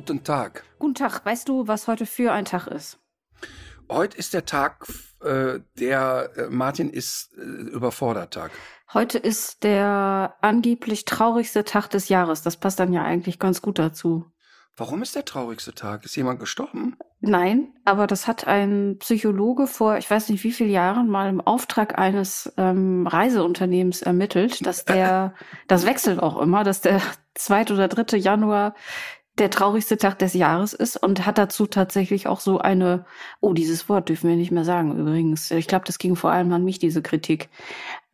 Guten Tag. Guten Tag. Weißt du, was heute für ein Tag ist? Heute ist der Tag, äh, der äh, Martin ist äh, überfordert Tag. Heute ist der angeblich traurigste Tag des Jahres. Das passt dann ja eigentlich ganz gut dazu. Warum ist der traurigste Tag? Ist jemand gestorben? Nein, aber das hat ein Psychologe vor, ich weiß nicht wie vielen Jahren, mal im Auftrag eines ähm, Reiseunternehmens ermittelt, dass der, das wechselt auch immer, dass der 2. oder 3. Januar der traurigste Tag des Jahres ist und hat dazu tatsächlich auch so eine, oh, dieses Wort dürfen wir nicht mehr sagen übrigens. Ich glaube, das ging vor allem an mich, diese Kritik.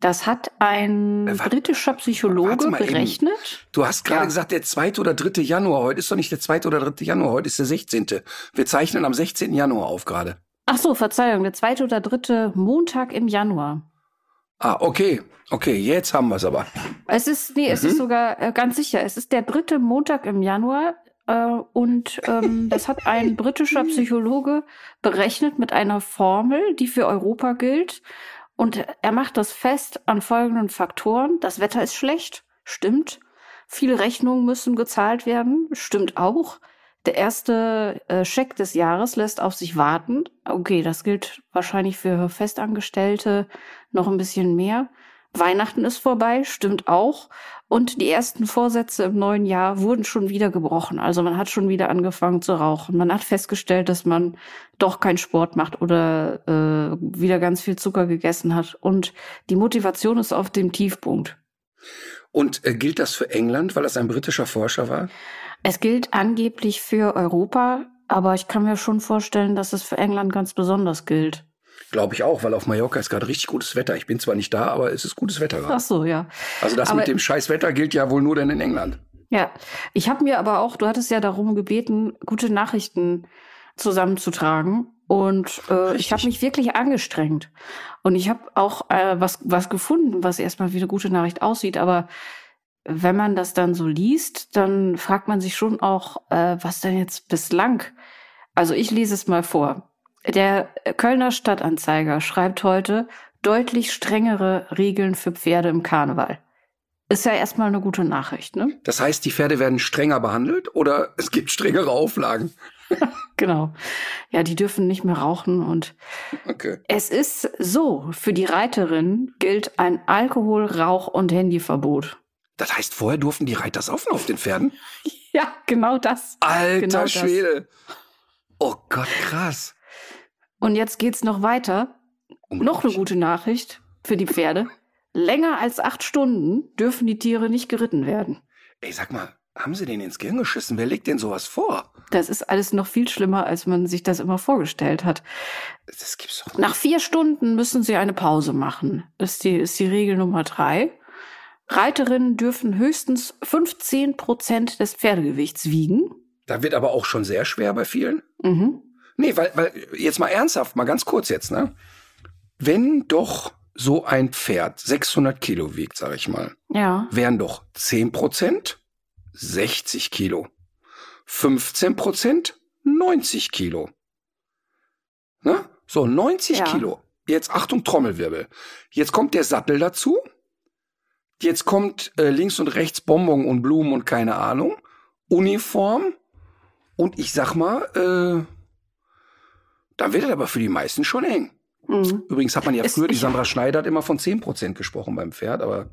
Das hat ein Äh, britischer Psychologe mal eben. berechnet. Du hast gerade Ja. gesagt, der 2. oder 3. Januar. Heute ist doch nicht der 2. oder 3. Januar, heute ist der 16. Wir zeichnen am 16. Januar auf gerade. Ach so, Verzeihung, der zweite oder dritte Montag im Januar. Ah, okay. Okay, jetzt haben wir es aber. Es ist, nee, es Mhm. ist sogar äh, ganz sicher, es ist der dritte Montag im Januar und ähm, das hat ein britischer Psychologe berechnet mit einer Formel, die für Europa gilt. Und er macht das fest an folgenden Faktoren. Das Wetter ist schlecht, stimmt. Viele Rechnungen müssen gezahlt werden, stimmt auch. Der erste äh, Scheck des Jahres lässt auf sich warten. Okay, das gilt wahrscheinlich für Festangestellte noch ein bisschen mehr. Weihnachten ist vorbei, stimmt auch. Und die ersten Vorsätze im neuen Jahr wurden schon wieder gebrochen. Also man hat schon wieder angefangen zu rauchen. Man hat festgestellt, dass man doch keinen Sport macht oder äh, wieder ganz viel Zucker gegessen hat. Und die Motivation ist auf dem Tiefpunkt. Und äh, gilt das für England, weil das ein britischer Forscher war? Es gilt angeblich für Europa, aber ich kann mir schon vorstellen, dass es für England ganz besonders gilt. Glaube ich auch, weil auf Mallorca ist gerade richtig gutes Wetter. Ich bin zwar nicht da, aber es ist gutes Wetter Ach gerade. so, ja. Also das aber- mit dem scheiß Wetter gilt ja wohl nur denn in England. Ja, ich habe mir aber auch, du hattest ja darum gebeten, gute Nachrichten zusammenzutragen. Und äh, ich habe mich wirklich angestrengt. Und ich habe auch äh, was, was gefunden, was erstmal wie eine gute Nachricht aussieht. Aber wenn man das dann so liest, dann fragt man sich schon auch, äh, was denn jetzt bislang. Also ich lese es mal vor. Der Kölner Stadtanzeiger schreibt heute deutlich strengere Regeln für Pferde im Karneval. Ist ja erstmal eine gute Nachricht, ne? Das heißt, die Pferde werden strenger behandelt oder es gibt strengere Auflagen? Genau. Ja, die dürfen nicht mehr rauchen und Okay. es ist so, für die Reiterin gilt ein Alkohol-, Rauch- und Handyverbot. Das heißt, vorher durften die Reiter saufen auf den Pferden? Ja, genau das. Alter Genau das. Schwede. Oh Gott, krass. Und jetzt geht's noch weiter. Noch eine gute Nachricht für die Pferde. Länger als acht Stunden dürfen die Tiere nicht geritten werden. Ey, sag mal, haben sie den ins Gehirn geschissen? Wer legt denn sowas vor? Das ist alles noch viel schlimmer, als man sich das immer vorgestellt hat. Das gibt's doch nicht. Nach vier Stunden müssen sie eine Pause machen. Das ist die, ist die Regel Nummer drei. Reiterinnen dürfen höchstens 15 Prozent des Pferdegewichts wiegen. Da wird aber auch schon sehr schwer bei vielen. Mhm. Nee, weil, weil, jetzt mal ernsthaft, mal ganz kurz jetzt, ne? Wenn doch so ein Pferd 600 Kilo wiegt, sag ich mal, Ja. wären doch 10 Prozent 60 Kilo. 15 Prozent 90 Kilo. Ne? So, 90 Ja. Kilo. Jetzt Achtung, Trommelwirbel. Jetzt kommt der Sattel dazu. Jetzt kommt äh, links und rechts Bonbon und Blumen und keine Ahnung. Uniform. Und ich sag mal, äh, dann wird es aber für die meisten schon eng. Mhm. Übrigens hat man ja Es- früher, die Sandra Schneider hat immer von 10% gesprochen beim Pferd, aber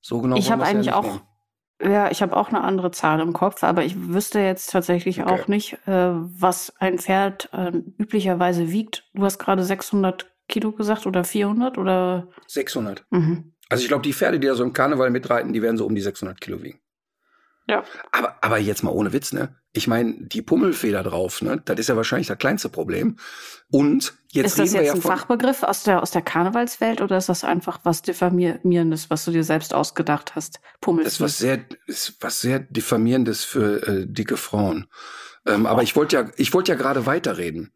so genau ich habe ja eigentlich nicht auch, nehmen. ja, ich habe auch eine andere Zahl im Kopf, aber ich wüsste jetzt tatsächlich Okay. auch nicht, äh, was ein Pferd äh, üblicherweise wiegt. Du hast gerade 600 Kilo gesagt oder 400 oder? 600. Mhm. Also ich glaube, die Pferde, die da so im Karneval mitreiten, die werden so um die 600 Kilo wiegen. Ja. Aber, aber jetzt mal ohne Witz, ne? Ich meine, die Pummelfeder drauf, ne, das ist ja wahrscheinlich das kleinste Problem. Und jetzt ist das jetzt ja ein Fachbegriff aus der, aus der Karnevalswelt oder ist das einfach was Diffamierendes, was du dir selbst ausgedacht hast? Pummelfeder. Das ist was sehr, ist was sehr diffamierendes für äh, dicke Frauen. Ähm, aber ich wollte ja, ich wollte ja gerade weiterreden.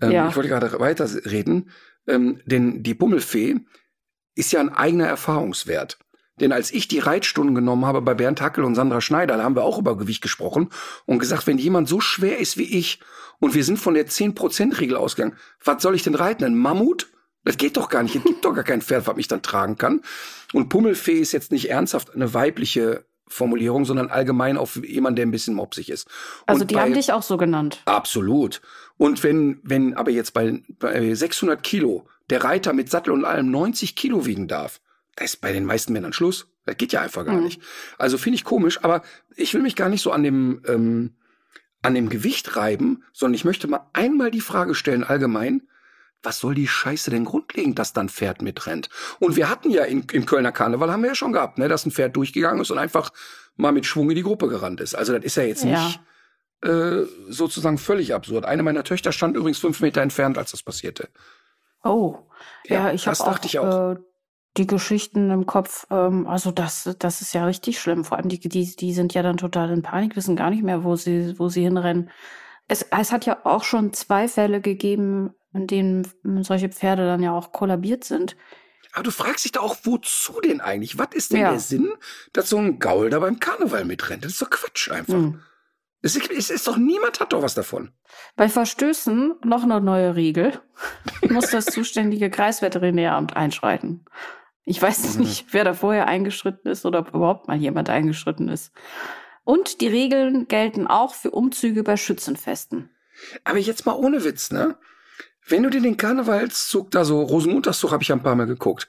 Ähm, Ja. Ich wollte gerade weiterreden, ähm, denn die Pummelfee ist ja ein eigener Erfahrungswert. Denn als ich die Reitstunden genommen habe bei Bernd Hackel und Sandra Schneider, da haben wir auch über Gewicht gesprochen und gesagt, wenn jemand so schwer ist wie ich und wir sind von der 10%-Regel ausgegangen, was soll ich denn reiten? Ein Mammut? Das geht doch gar nicht. Es gibt doch gar kein Pferd, was mich dann tragen kann. Und Pummelfee ist jetzt nicht ernsthaft eine weibliche Formulierung, sondern allgemein auf jemanden, der ein bisschen mopsig ist. also Und die bei- haben dich auch so genannt. Absolut. Und wenn, wenn aber jetzt bei, bei 600 Kilo der Reiter mit Sattel und allem 90 Kilo wiegen darf, da ist bei den meisten Männern Schluss. Das geht ja einfach gar Mhm. nicht. Also finde ich komisch, aber ich will mich gar nicht so an dem, ähm, an dem Gewicht reiben, sondern ich möchte mal einmal die Frage stellen, allgemein, was soll die Scheiße denn grundlegend, dass dann Pferd mitrennt? Und wir hatten ja in, im Kölner Karneval, haben wir ja schon gehabt, ne, dass ein Pferd durchgegangen ist und einfach mal mit Schwung in die Gruppe gerannt ist. Also das ist ja jetzt Ja. nicht äh, sozusagen völlig absurd. Eine meiner Töchter stand übrigens fünf Meter entfernt, als das passierte. Oh. Ja, Ja, ich habe das auch, dachte ich auch. Äh, die Geschichten im Kopf. Ähm, also das, das ist ja richtig schlimm. Vor allem die, die, die sind ja dann total in Panik, wissen gar nicht mehr, wo sie, wo sie hinrennen. Es, es hat ja auch schon zwei Fälle gegeben, in denen solche Pferde dann ja auch kollabiert sind. Aber du fragst dich doch auch, wozu denn eigentlich? Was ist denn Ja. der Sinn, dass so ein Gaul da beim Karneval mitrennt? Das ist doch Quatsch einfach. Hm. Es, ist, es ist doch, niemand hat doch was davon. Bei Verstößen noch eine neue Regel. Muss das zuständige Kreisveterinäramt einschreiten. Ich weiß Mhm. nicht, wer da vorher eingeschritten ist oder ob überhaupt mal jemand eingeschritten ist. Und die Regeln gelten auch für Umzüge bei Schützenfesten. Aber jetzt mal ohne Witz, ne? Wenn du dir den Karnevalszug da so, Rosenmontagszug habe ich ein paar Mal geguckt.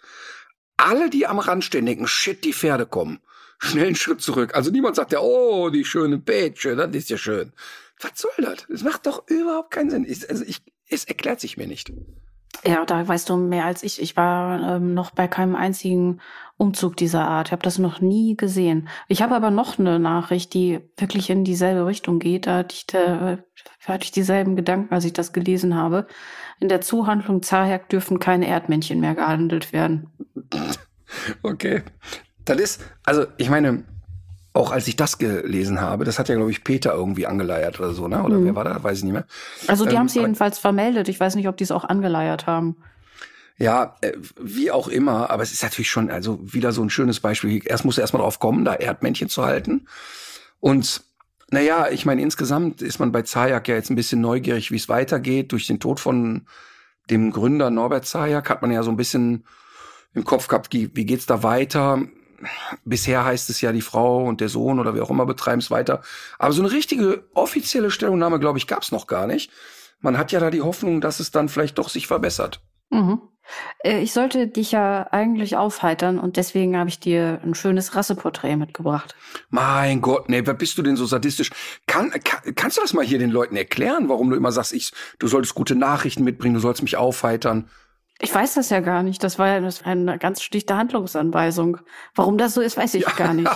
Alle, die am Rand stehen, denken, shit, die Pferde kommen. Schnell einen Schritt zurück. Also niemand sagt ja, oh, die schöne Pätsche, das ist ja schön. Was soll das? Das macht doch überhaupt keinen Sinn. Ich, also ich, es erklärt sich mir nicht. Ja, da weißt du mehr als ich. Ich war ähm, noch bei keinem einzigen Umzug dieser Art. Ich habe das noch nie gesehen. Ich habe aber noch eine Nachricht, die wirklich in dieselbe Richtung geht. Da hatte ich, da, hatte ich dieselben Gedanken, als ich das gelesen habe. In der Zuhandlung Zaherk dürfen keine Erdmännchen mehr gehandelt werden. Okay. Das ist, also ich meine, auch als ich das gelesen habe, das hat ja, glaube ich, Peter irgendwie angeleiert oder so, ne? Oder Mhm. wer war da? Weiß ich nicht mehr. Also die Ähm, haben es jedenfalls vermeldet. Ich weiß nicht, ob die es auch angeleiert haben. Ja, äh, wie auch immer, aber es ist natürlich schon, also wieder so ein schönes Beispiel. Erst muss er erstmal drauf kommen, da Erdmännchen zu halten. Und naja, ich meine, insgesamt ist man bei Zajak ja jetzt ein bisschen neugierig, wie es weitergeht. Durch den Tod von dem Gründer Norbert Zajak hat man ja so ein bisschen im Kopf gehabt, wie, wie geht's da weiter? Bisher heißt es ja, die Frau und der Sohn oder wie auch immer betreiben es weiter. Aber so eine richtige offizielle Stellungnahme, glaube ich, gab's noch gar nicht. Man hat ja da die Hoffnung, dass es dann vielleicht doch sich verbessert. Mhm. Äh, Ich sollte dich ja eigentlich aufheitern und deswegen habe ich dir ein schönes Rasseporträt mitgebracht. Mein Gott, nee, wer bist du denn so sadistisch? Kann, kann, kannst du das mal hier den Leuten erklären, warum du immer sagst, ich, du solltest gute Nachrichten mitbringen, du sollst mich aufheitern? Ich weiß das ja gar nicht. Das war ja eine ganz schlichte Handlungsanweisung. Warum das so ist, weiß ich gar nicht.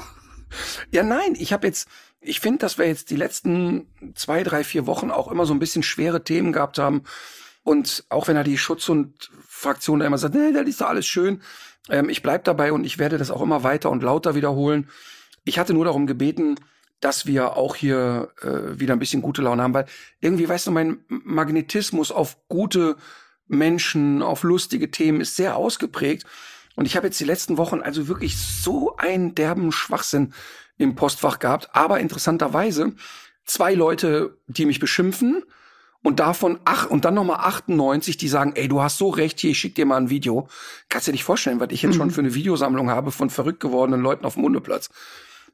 ja, nein, ich habe jetzt, ich finde, dass wir jetzt die letzten zwei, drei, vier Wochen auch immer so ein bisschen schwere Themen gehabt haben. Und auch wenn er die Schutz- und Fraktion da immer sagt, nee, das ist doch alles schön. Ähm, ich bleib dabei und ich werde das auch immer weiter und lauter wiederholen. Ich hatte nur darum gebeten, dass wir auch hier äh, wieder ein bisschen gute Laune haben, weil irgendwie, weißt du, mein Magnetismus auf gute Menschen, auf lustige Themen ist sehr ausgeprägt. Und ich habe jetzt die letzten Wochen also wirklich so einen derben Schwachsinn im Postfach gehabt. Aber interessanterweise zwei Leute, die mich beschimpfen und davon ach und dann nochmal 98, die sagen, ey, du hast so recht, hier, ich schick dir mal ein Video. Kannst dir nicht vorstellen, was ich jetzt Mhm. schon für eine Videosammlung habe von verrückt gewordenen Leuten auf dem Hundeplatz.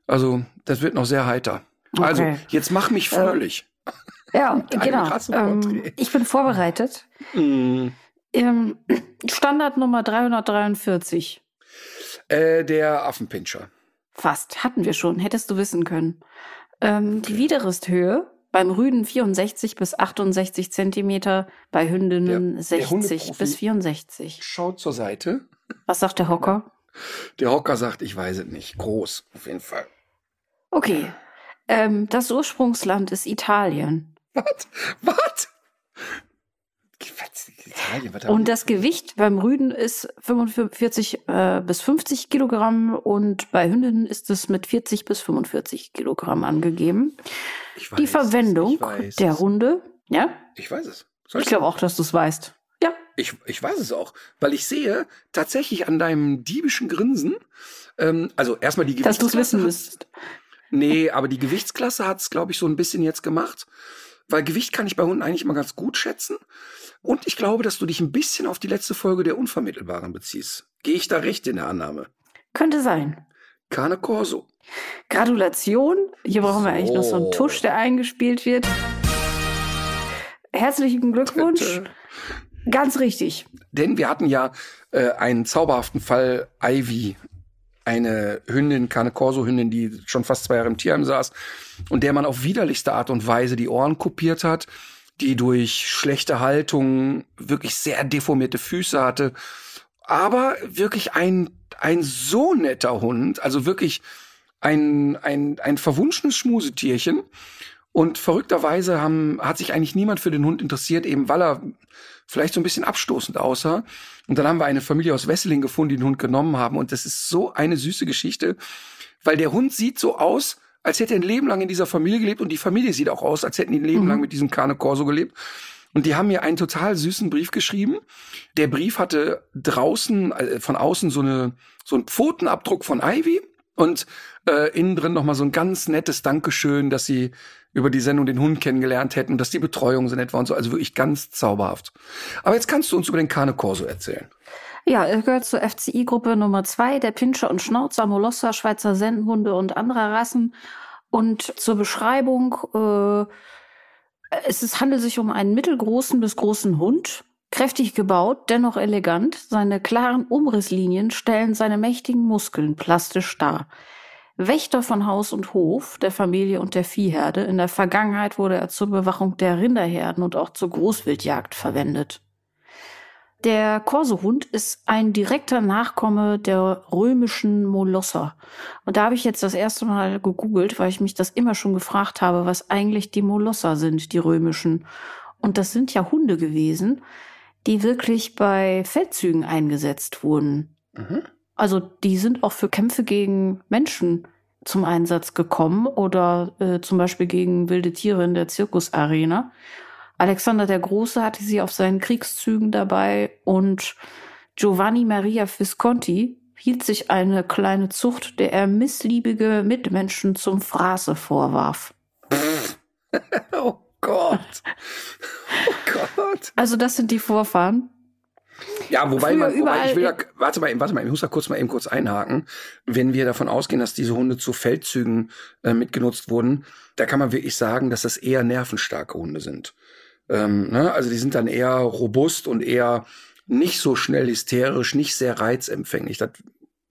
Also, das wird noch sehr heiter. Also, Okay. jetzt mach mich fröhlich. Ja, genau. Ähm, ich bin vorbereitet. Mm. Ähm, Standard Nummer 343. Äh, der Affenpinscher. Fast. Hatten wir schon. Hättest du wissen können. Ähm, Die Widerristhöhe beim Rüden 64 bis 68 Zentimeter, bei Hündinnen Der- der 60 Hundeprofi- bis 64. Schaut zur Seite. Was sagt der Hocker? Der Hocker sagt, ich weiß es nicht. Groß, auf jeden Fall. Okay. Ähm, das Ursprungsland ist Italien. Was? Was? Was? Italien, was Und das Gewicht beim Rüden ist 45 äh, bis 50 Kilogramm und bei Hündinnen ist es mit 40 bis 45 Kilogramm angegeben. ich Die weiß Verwendung es, weiß der es. Hunde, ja, Ich weiß es. Soll ich glaube auch, dass du es weißt. Ja, Ich, ich weiß es auch, weil ich sehe tatsächlich an deinem diebischen Grinsen, ähm, also erstmal die dass du es Gewichtsklasse. wissen hat- müsst. Nee, aber die Gewichtsklasse hat's, glaube ich, so ein bisschen jetzt gemacht. Weil Gewicht kann ich bei Hunden eigentlich immer ganz gut schätzen. Und ich glaube, dass du dich ein bisschen auf die letzte Folge der Unvermittelbaren beziehst. Gehe ich da recht in der Annahme? Könnte sein. Cane Corso. Gratulation. Hier brauchen wir eigentlich noch so einen. Tusch, der eingespielt wird. Herzlichen Glückwunsch. Ganz richtig. Denn wir hatten ja äh, einen zauberhaften Fall Ivy, eine Hündin, Cane Corso Hündin, die schon fast zwei Jahre im Tierheim saß und der man auf widerlichste Art und Weise die Ohren kopiert hat, die durch schlechte Haltung wirklich sehr deformierte Füße hatte, aber wirklich ein ein so netter Hund, also wirklich ein ein ein verwunschenes Schmusetierchen. Und verrückterweise haben, hat sich eigentlich niemand für den Hund interessiert, eben weil er vielleicht so ein bisschen abstoßend aussah. Und dann haben wir eine Familie aus Wesseling gefunden, die den Hund genommen haben. Und das ist so eine süße Geschichte, weil der Hund sieht so aus, als hätte er ein Leben lang in dieser Familie gelebt. Und die Familie sieht auch aus, als hätten die ein Leben Mhm. lang mit diesem Cane Corso gelebt. Und die haben mir einen total süßen Brief geschrieben. Der Brief hatte draußen, äh, von außen so eine, so einen Pfotenabdruck von Ivy und äh, innen drin nochmal so ein ganz nettes Dankeschön, dass sie über die Sendung den Hund kennengelernt hätten dass die Betreuung so nett war und so. Also wirklich ganz zauberhaft. Aber jetzt kannst du uns über den Cane Corso erzählen. Ja, er gehört zur FCI-Gruppe Nummer zwei der Pinscher und Schnauzer, Molosser, Schweizer Sennenhunde und anderer Rassen. Und zur Beschreibung, äh, es ist, handelt sich um einen mittelgroßen bis großen Hund, kräftig gebaut, dennoch elegant. Seine klaren Umrisslinien stellen seine mächtigen Muskeln plastisch dar. Wächter von Haus und Hof, der Familie und der Viehherde. In der Vergangenheit wurde er zur Bewachung der Rinderherden und auch zur Großwildjagd verwendet. Der Korsohund ist ein direkter Nachkomme der römischen Molosser. Und da habe ich jetzt das erste Mal gegoogelt, weil ich mich das immer schon gefragt habe, was eigentlich die Molosser sind, die römischen. Und das sind ja Hunde gewesen, die wirklich bei Feldzügen eingesetzt wurden. Mhm. Also die sind auch für Kämpfe gegen Menschen zum Einsatz gekommen oder äh, zum Beispiel gegen wilde Tiere in der Zirkusarena. Alexander der Große hatte sie auf seinen Kriegszügen dabei und Giovanni Maria Visconti hielt sich eine kleine Zucht, der er missliebige Mitmenschen zum Fraße vorwarf. Oh Gott. Oh Gott. Also das sind die Vorfahren. Ja, wobei Früher man, wobei ich will da, warte mal, warte mal, ich muss da kurz mal eben kurz einhaken. Wenn wir davon ausgehen, dass diese Hunde zu Feldzügen äh, mitgenutzt wurden, da kann man wirklich sagen, dass das eher nervenstarke Hunde sind. Ähm, ne? Also die sind dann eher robust und eher nicht so schnell hysterisch, nicht sehr reizempfänglich. Das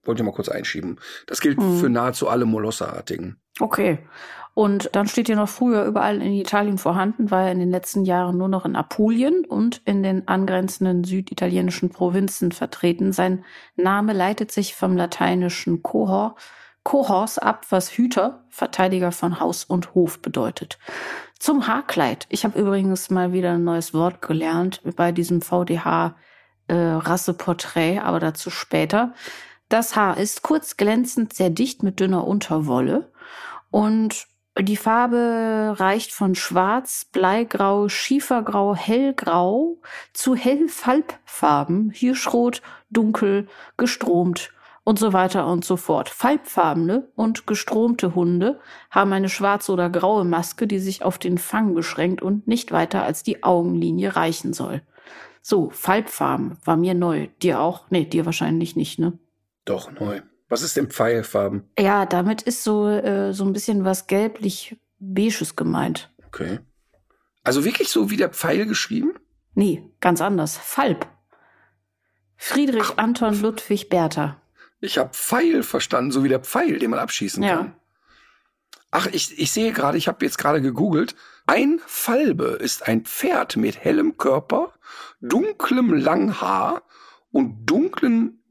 wollte ich mal kurz einschieben. Das gilt Mhm. für nahezu alle Molosserartigen. Okay. Und dann steht hier noch früher überall in Italien vorhanden, war er in den letzten Jahren nur noch in Apulien und in den angrenzenden süditalienischen Provinzen vertreten. Sein Name leitet sich vom lateinischen Cohor, Cohors ab, was Hüter, Verteidiger von Haus und Hof bedeutet. Zum Haarkleid. Ich habe übrigens mal wieder ein neues Wort gelernt bei diesem VDH äh, Rasseporträt, aber dazu später. Das Haar ist kurz glänzend, sehr dicht mit dünner Unterwolle und die Farbe reicht von schwarz, bleigrau, schiefergrau, hellgrau zu hellfalbfarben, hirschrot, dunkel, gestromt und so weiter und so fort. Falbfarbene und gestromte Hunde haben eine schwarze oder graue Maske, die sich auf den Fang beschränkt und nicht weiter als die Augenlinie reichen soll. So, Falbfarben war mir neu. Dir auch? Nee, dir wahrscheinlich nicht, ne? Doch, neu. Was ist denn Pfeilfarben? Ja, damit ist so, äh, so ein bisschen was gelblich-beiges gemeint. Okay. Also wirklich so wie der Pfeil geschrieben? Nee, ganz anders. Falb. Friedrich Anton Ludwig Bertha. Ich habe Pfeil verstanden, so wie der Pfeil, den man abschießen Ja. kann. Ach, ich, ich sehe gerade, ich habe jetzt gerade gegoogelt. Ein Falbe ist ein Pferd mit hellem Körper, dunklem Langhaar und dunklen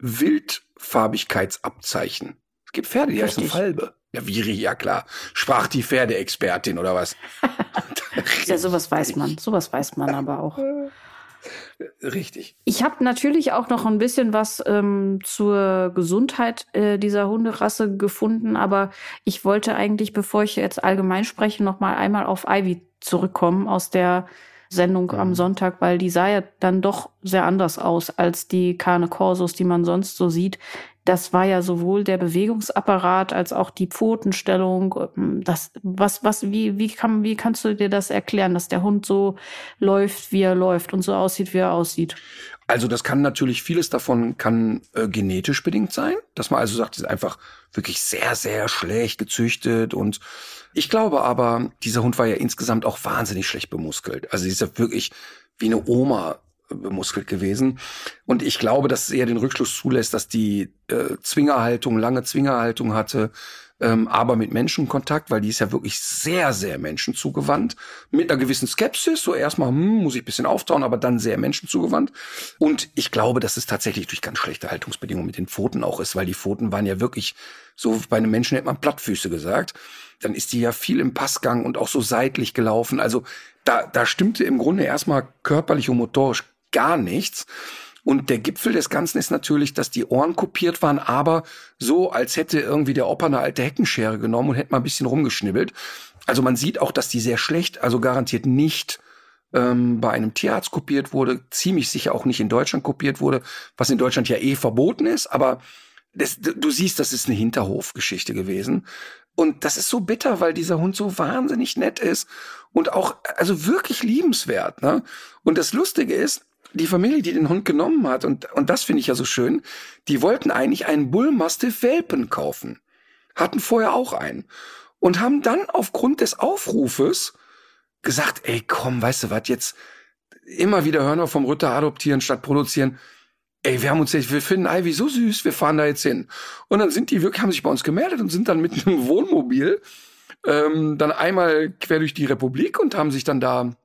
Wildfarbigkeitsabzeichen. Es gibt Pferde, die heißen Richtig. Falbe. Ja, wie, ja klar. Sprach die Pferdeexpertin oder was? ja, sowas weiß man. Sowas weiß man aber auch. Richtig. Ich habe natürlich auch noch ein bisschen was ähm, zur Gesundheit äh, dieser Hunderasse gefunden, aber ich wollte eigentlich, bevor ich jetzt allgemein spreche, noch mal einmal auf Ivy zurückkommen aus der Sendung mhm. am Sonntag, weil die sah ja dann doch sehr anders aus als die Carne Corsos, die man sonst so sieht. Das war ja sowohl der Bewegungsapparat als auch die Pfotenstellung. Ähm, das, was, was, wie, wie kann, wie kannst du dir das erklären, dass der Hund so läuft, wie er läuft und so aussieht, wie er aussieht? Also das kann natürlich vieles davon kann äh, genetisch bedingt sein, dass man also sagt, ist einfach wirklich sehr sehr schlecht gezüchtet und ich glaube aber, dieser Hund war ja insgesamt auch wahnsinnig schlecht bemuskelt. Also sie ist ja wirklich wie eine Oma bemuskelt gewesen. Und ich glaube, dass es eher den Rückschluss zulässt, dass die äh, Zwingerhaltung, lange Zwingerhaltung hatte, ähm, aber mit Menschenkontakt, weil die ist ja wirklich sehr, sehr menschenzugewandt. Mit einer gewissen Skepsis, so erstmal, hm, muss ich ein bisschen auftauen, aber dann sehr menschenzugewandt. Und ich glaube, dass es tatsächlich durch ganz schlechte Haltungsbedingungen mit den Pfoten auch ist, weil die Pfoten waren ja wirklich, so bei einem Menschen hätte man Plattfüße gesagt. Dann ist die ja viel im Passgang und auch so seitlich gelaufen. Also da, da stimmte im Grunde erstmal körperlich und motorisch gar nichts. Und der Gipfel des Ganzen ist natürlich, dass die Ohren kopiert waren, aber so, als hätte irgendwie der Opa eine alte Heckenschere genommen und hätte mal ein bisschen rumgeschnibbelt. Also man sieht auch, dass die sehr schlecht, also garantiert nicht ähm, bei einem Tierarzt kopiert wurde, ziemlich sicher auch nicht in Deutschland kopiert wurde, was in Deutschland ja eh verboten ist, aber das, du siehst, das ist eine Hinterhofgeschichte gewesen. Und das ist so bitter, weil dieser Hund so wahnsinnig nett ist und auch, also wirklich liebenswert. Ne? Und das Lustige ist, die Familie, die den Hund genommen hat, und, und das finde ich ja so schön, die wollten eigentlich einen Bullmastiff Welpen kaufen. Hatten vorher auch einen. Und haben dann aufgrund des Aufrufes gesagt, ey, komm, weißt du was, jetzt immer wieder hören wir vom Ritter adoptieren statt produzieren. Ey, wir haben uns jetzt, wir finden Ivy so süß, wir fahren da jetzt hin. Und dann sind die wirklich, haben sich bei uns gemeldet und sind dann mit einem Wohnmobil ähm, dann einmal quer durch die Republik und haben sich dann da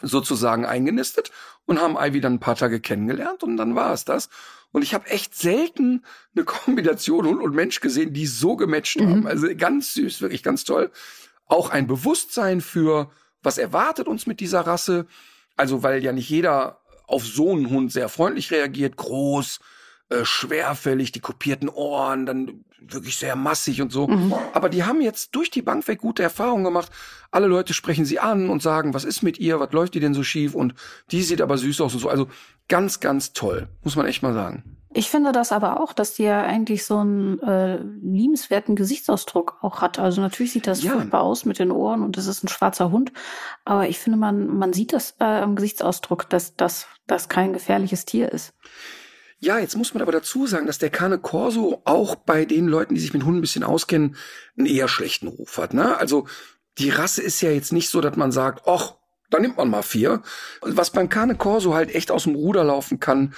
sozusagen eingenistet und haben Ivy dann ein paar Tage kennengelernt und dann war es das. Und ich habe echt selten eine Kombination Hund und Mensch gesehen, die so gematcht mhm. haben. Also ganz süß, wirklich ganz toll. Auch ein Bewusstsein für, was erwartet uns mit dieser Rasse. Also, weil ja nicht jeder auf so einen Hund sehr freundlich reagiert, groß, äh, schwerfällig, die kopierten Ohren, dann wirklich sehr massig und so. Mhm. Aber die haben jetzt durch die Bank weg gute Erfahrungen gemacht. Alle Leute sprechen sie an und sagen, was ist mit ihr, was läuft ihr denn so schief und die sieht aber süß aus und so. Also ganz, ganz toll, muss man echt mal sagen. Ich finde das aber auch, dass die ja eigentlich so einen äh, liebenswerten Gesichtsausdruck auch hat. Also natürlich sieht das ja. furchtbar aus mit den Ohren und das ist ein schwarzer Hund. Aber ich finde, man, man sieht das äh, im Gesichtsausdruck, dass das kein gefährliches Tier ist. Ja, jetzt muss man aber dazu sagen, dass der Cane Corso auch bei den Leuten, die sich mit Hunden ein bisschen auskennen, einen eher schlechten Ruf hat. Ne? Also die Rasse ist ja jetzt nicht so, dass man sagt, ach, da nimmt man mal vier. Was beim Cane Corso halt echt aus dem Ruder laufen kann,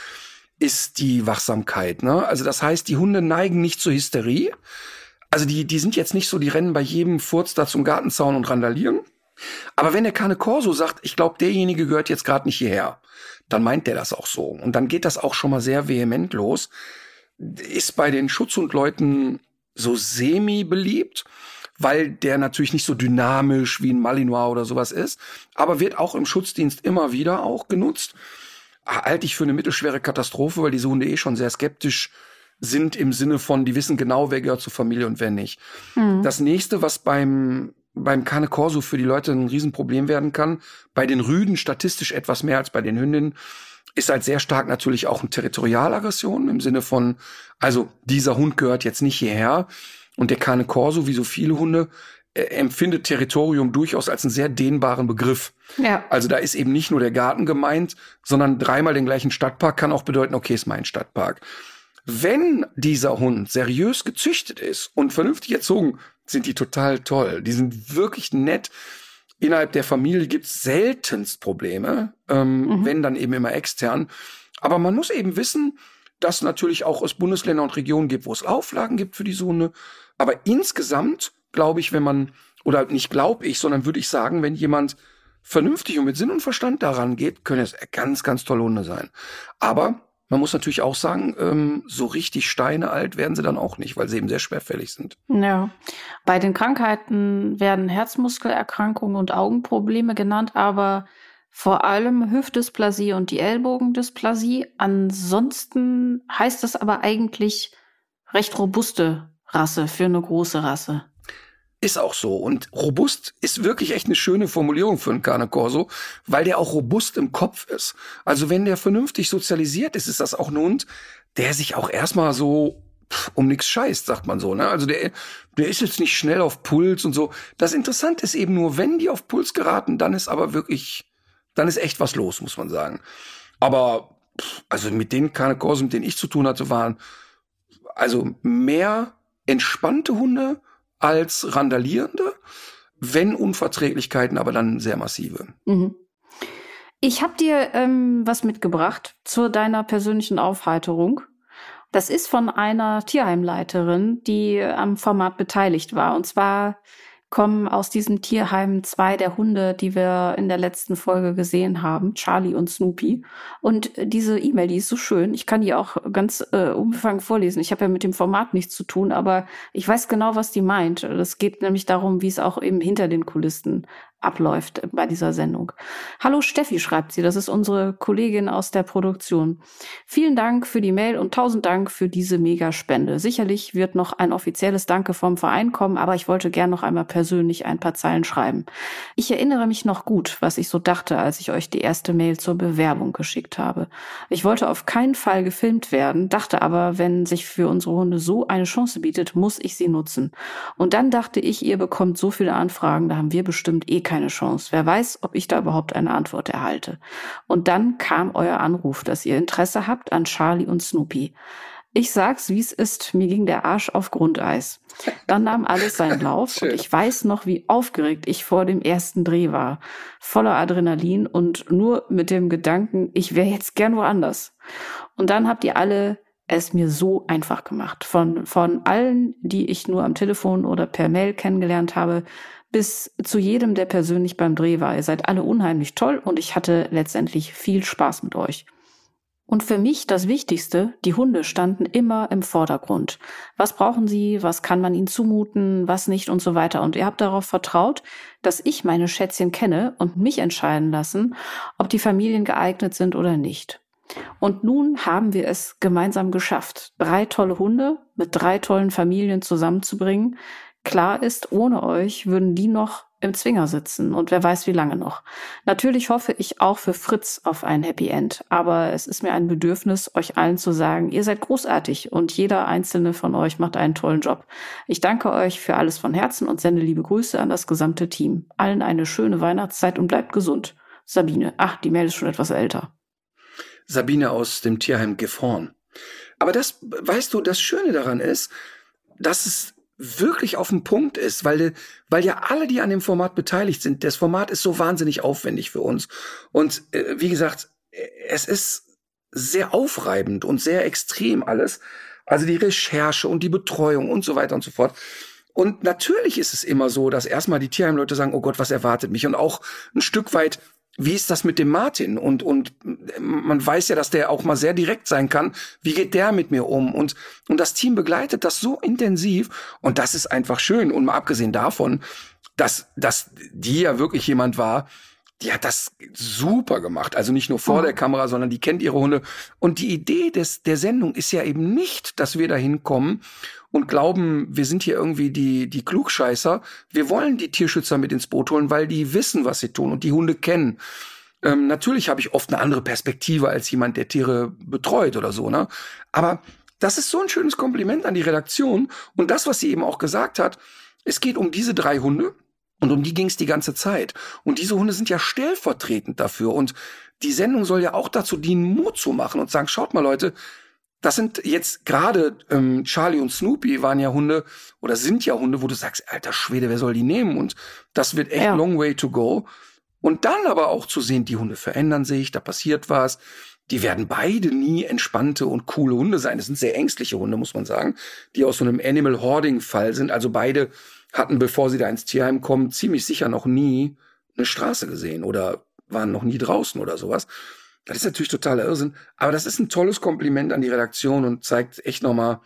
ist die Wachsamkeit. Ne? Also das heißt, die Hunde neigen nicht zur Hysterie. Also die, die sind jetzt nicht so, die rennen bei jedem Furz da zum Gartenzaun und randalieren. Aber wenn der Cane Corso sagt, ich glaube, derjenige gehört jetzt gerade nicht hierher, dann meint der das auch so. Und dann geht das auch schon mal sehr vehement los. Ist bei den Schutzhundleuten so semi beliebt, weil der natürlich nicht so dynamisch wie ein Malinois oder sowas ist, aber wird auch im Schutzdienst immer wieder auch genutzt. Halte ich für eine mittelschwere Katastrophe, weil diese Hunde eh schon sehr skeptisch sind im Sinne von, die wissen genau, wer gehört zur Familie und wer nicht. Mhm. Das nächste, was beim beim Cane Corso für die Leute ein Riesenproblem werden kann. Bei den Rüden statistisch etwas mehr als bei den Hündinnen. Ist halt sehr stark natürlich auch eine Territorialaggression im Sinne von, also dieser Hund gehört jetzt nicht hierher. Und der Cane Corso, wie so viele Hunde, empfindet Territorium durchaus als einen sehr dehnbaren Begriff. Ja. Also da ist eben nicht nur der Garten gemeint, sondern dreimal den gleichen Stadtpark kann auch bedeuten, okay, ist mein Stadtpark. Wenn dieser Hund seriös gezüchtet ist und vernünftig erzogen, sind die total toll. Die sind wirklich nett. Innerhalb der Familie gibt's seltenst Probleme, ähm, mhm. wenn dann eben immer extern. Aber man muss eben wissen, dass natürlich auch es Bundesländer und Regionen gibt, wo es Auflagen gibt für die Sonne. Aber insgesamt glaube ich, wenn man, oder nicht glaube ich, sondern würde ich sagen, wenn jemand vernünftig und mit Sinn und Verstand daran geht, können es ganz, ganz tolle Hunde sein. Aber Man muss natürlich auch sagen, ähm, so richtig Steine alt werden sie dann auch nicht, weil sie eben sehr schwerfällig sind. Ja. Bei den Krankheiten werden Herzmuskelerkrankungen und Augenprobleme genannt, aber vor allem Hüftdysplasie und die Ellbogendysplasie. Ansonsten heißt das aber eigentlich recht robuste Rasse für eine große Rasse. Ist auch so. Und robust ist wirklich echt eine schöne Formulierung für einen Cane Corso, weil der auch robust im Kopf ist. Also wenn der vernünftig sozialisiert ist, ist das auch ein Hund, der sich auch erstmal so um nichts scheißt, sagt man so. Ne? Also der, der ist jetzt nicht schnell auf Puls und so. Das Interessante ist eben nur, wenn die auf Puls geraten, dann ist aber wirklich, dann ist echt was los, muss man sagen. Aber also mit den Cane Corso, mit denen ich zu tun hatte, waren also mehr entspannte Hunde als randalierende, wenn Unverträglichkeiten, aber dann sehr massive. Mhm. Ich habe dir ähm, was mitgebracht zu deiner persönlichen Aufheiterung. Das ist von einer Tierheimleiterin, die am Format beteiligt war. Und zwar kommen aus diesem Tierheim zwei der Hunde, die wir in der letzten Folge gesehen haben, Charlie und Snoopy. Und diese E-Mail, die ist so schön. Ich kann die auch ganz äh, umfangen vorlesen. Ich habe ja mit dem Format nichts zu tun, aber ich weiß genau, was die meint. Es geht nämlich darum, wie es auch eben hinter den Kulissen abläuft bei dieser Sendung. Hallo Steffi, schreibt sie, das ist unsere Kollegin aus der Produktion. Vielen Dank für die Mail und tausend Dank für diese Megaspende. Sicherlich wird noch ein offizielles Danke vom Verein kommen, aber ich wollte gern noch einmal persönlich ein paar Zeilen schreiben. Ich erinnere mich noch gut, was ich so dachte, als ich euch die erste Mail zur Bewerbung geschickt habe. Ich wollte auf keinen Fall gefilmt werden, dachte aber, wenn sich für unsere Hunde so eine Chance bietet, muss ich sie nutzen. Und dann dachte ich, ihr bekommt so viele Anfragen, da haben wir bestimmt eh keine Chance. Wer weiß, ob ich da überhaupt eine Antwort erhalte. Und dann kam euer Anruf, dass ihr Interesse habt an Charlie und Snoopy. Ich sag's, wie es ist. Mir ging der Arsch auf Grundeis. Dann nahm alles seinen Lauf und ich weiß noch, wie aufgeregt ich vor dem ersten Dreh war. Voller Adrenalin und nur mit dem Gedanken, ich wäre jetzt gern woanders. Und dann habt ihr alle es mir so einfach gemacht. Von, von allen, die ich nur am Telefon oder per Mail kennengelernt habe, bis zu jedem, der persönlich beim Dreh war. Ihr seid alle unheimlich toll und ich hatte letztendlich viel Spaß mit euch. Und für mich das Wichtigste, die Hunde standen immer im Vordergrund. Was brauchen sie, was kann man ihnen zumuten, was nicht und so weiter. Und ihr habt darauf vertraut, dass ich meine Schätzchen kenne und mich entscheiden lassen, ob die Familien geeignet sind oder nicht. Und nun haben wir es gemeinsam geschafft, drei tolle Hunde mit drei tollen Familien zusammenzubringen, Klar ist, ohne euch würden die noch im Zwinger sitzen und wer weiß wie lange noch. Natürlich hoffe ich auch für Fritz auf ein Happy End, aber es ist mir ein Bedürfnis, euch allen zu sagen, ihr seid großartig und jeder einzelne von euch macht einen tollen Job. Ich danke euch für alles von Herzen und sende liebe Grüße an das gesamte Team. Allen eine schöne Weihnachtszeit und bleibt gesund. Sabine. Ach, die Mail ist schon etwas älter. Sabine aus dem Tierheim Gifhorn. Aber das, weißt du, das Schöne daran ist, dass es wirklich auf den Punkt ist, weil, weil ja alle, die an dem Format beteiligt sind, das Format ist so wahnsinnig aufwendig für uns. Und äh, wie gesagt, es ist sehr aufreibend und sehr extrem alles. Also die Recherche und die Betreuung und so weiter und so fort. Und natürlich ist es immer so, dass erstmal die Tierheimleute sagen, oh Gott, was erwartet mich? Und auch ein Stück weit wie ist das mit dem Martin? Und, und man weiß ja, dass der auch mal sehr direkt sein kann. Wie geht der mit mir um? Und, und das Team begleitet das so intensiv. Und das ist einfach schön. Und mal abgesehen davon, dass, dass die ja wirklich jemand war, die hat das super gemacht. Also nicht nur vor oh. der Kamera, sondern die kennt ihre Hunde. Und die Idee des, der Sendung ist ja eben nicht, dass wir da hinkommen und glauben, wir sind hier irgendwie die, die Klugscheißer. Wir wollen die Tierschützer mit ins Boot holen, weil die wissen, was sie tun und die Hunde kennen. Ähm, natürlich habe ich oft eine andere Perspektive als jemand, der Tiere betreut oder so, ne? Aber das ist so ein schönes Kompliment an die Redaktion. Und das, was sie eben auch gesagt hat, es geht um diese drei Hunde. Und um die ging es die ganze Zeit. Und diese Hunde sind ja stellvertretend dafür. Und die Sendung soll ja auch dazu dienen, Mut zu machen und sagen, schaut mal Leute, das sind jetzt gerade ähm, Charlie und Snoopy waren ja Hunde oder sind ja Hunde, wo du sagst, alter Schwede, wer soll die nehmen? Und das wird echt ja. long way to go. Und dann aber auch zu sehen, die Hunde verändern sich, da passiert was. Die werden beide nie entspannte und coole Hunde sein. Das sind sehr ängstliche Hunde, muss man sagen, die aus so einem Animal Hoarding Fall sind. Also beide hatten, bevor sie da ins Tierheim kommen, ziemlich sicher noch nie eine Straße gesehen oder waren noch nie draußen oder sowas. Das ist natürlich totaler Irrsinn, aber das ist ein tolles Kompliment an die Redaktion und zeigt echt nochmal,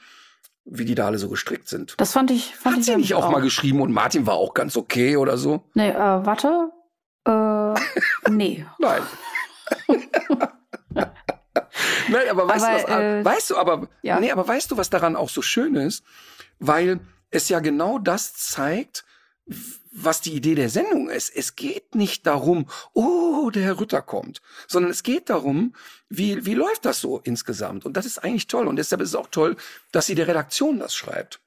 wie die da alle so gestrickt sind. Das fand ich, fand Hat ich sie nicht auch, auch mal geschrieben und Martin war auch ganz okay oder so? Nee, äh, warte. Äh, nee. Nein. Nein, aber weißt Aber, du, was, äh, weißt du, aber, ja. nee, aber weißt du, was daran auch so schön ist? Weil es ja genau das zeigt, was die Idee der Sendung ist. Es geht nicht darum, oh, der Herr Rütter kommt, sondern es geht darum, wie, wie läuft das so insgesamt? Und das ist eigentlich toll. Und deshalb ist es auch toll, dass sie der Redaktion das schreibt.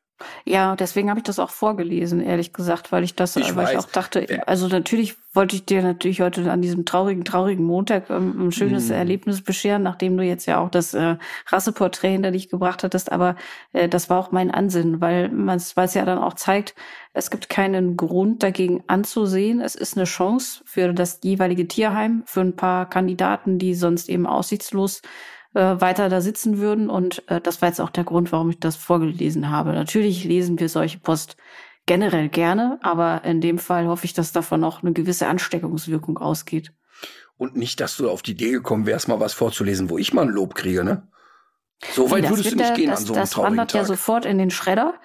Ja, deswegen habe ich das auch vorgelesen, ehrlich gesagt, weil ich das, Ich weil ich auch dachte, also natürlich wollte ich dir natürlich heute an diesem traurigen, traurigen Montag ähm, ein schönes Mhm. Erlebnis bescheren, nachdem du jetzt ja auch das äh, Rasseporträt hinter dich gebracht hattest, aber äh, das war auch mein Ansinnen, weil man weil es ja dann auch zeigt, es gibt keinen Grund dagegen anzusehen. Es ist eine Chance für das jeweilige Tierheim, für ein paar Kandidaten, die sonst eben aussichtslos äh, weiter da sitzen würden. Und äh, das war jetzt auch der Grund, warum ich das vorgelesen habe. Natürlich lesen wir solche Post generell gerne, aber in dem Fall hoffe ich, dass davon auch eine gewisse Ansteckungswirkung ausgeht. Und nicht, dass du auf die Idee gekommen wärst, mal was vorzulesen, wo ich mal ein Lob kriege, ne? So weit Nee, würdest du nicht ja- gehen das, an so einem Das wandert ja Tag. sofort in den Schredder.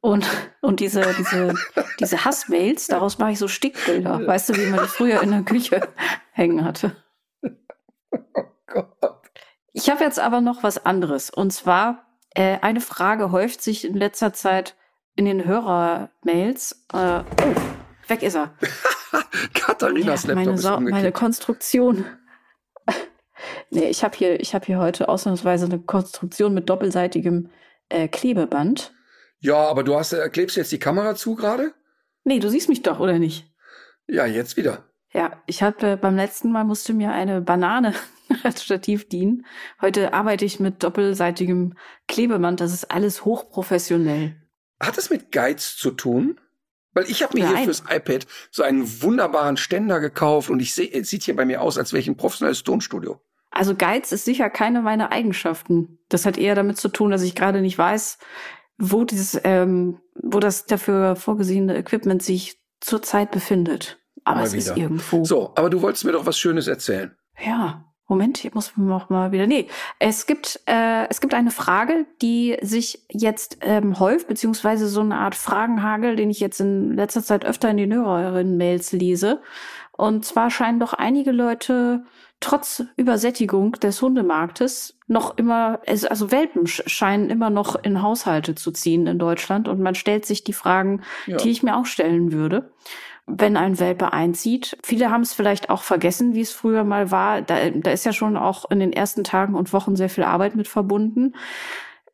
Und, und diese, diese, diese Hassmails, daraus mache ich so Stickbilder. Weißt du, wie man die früher in der Küche hängen hatte. Gott. Ich habe jetzt aber noch was anderes. Und zwar, äh, eine Frage häuft sich in letzter Zeit in den Hörermails. Äh, oh, weg ist er. Katharinas Ja, Laptop meine, ist Sau- meine. Konstruktion. nee, ich habe hier, ich hab hier heute ausnahmsweise eine Konstruktion mit doppelseitigem äh, Klebeband. Ja, aber du hast, äh, klebst jetzt die Kamera zu gerade? Nee, du siehst mich doch, oder nicht? Ja, jetzt wieder. Ja, ich hatte beim letzten Mal musste mir eine Banane als Stativ dienen. Heute arbeite ich mit doppelseitigem Klebeband. Das ist alles hochprofessionell. Hat es mit Geiz zu tun? Weil ich habe mir hier Nein. fürs iPad so einen wunderbaren Ständer gekauft und ich sehe, es sieht hier bei mir aus, als wäre ich ein professionelles Tonstudio. Also Geiz ist sicher keine meiner Eigenschaften. Das hat eher damit zu tun, dass ich gerade nicht weiß, wo dieses, ähm, wo das dafür vorgesehene Equipment sich zurzeit befindet. Aber Mal es ist irgendwo. So, aber du wolltest mir doch was Schönes erzählen. Ja, Moment, hier muss noch mal wieder. Nee, es gibt, äh, es gibt eine Frage, die sich jetzt ähm, häuft, beziehungsweise so eine Art Fragenhagel, den ich jetzt in letzter Zeit öfter in den Hörerinnen-Mails lese. Und zwar scheinen doch einige Leute trotz Übersättigung des Hundemarktes noch immer, es- also Welpen sch- scheinen immer noch in Haushalte zu ziehen in Deutschland. Und man stellt sich die Fragen, Ja. die ich mir auch stellen würde wenn ein Welpe einzieht. Viele haben es vielleicht auch vergessen, wie es früher mal war. Da, da ist ja schon auch in den ersten Tagen und Wochen sehr viel Arbeit mit verbunden.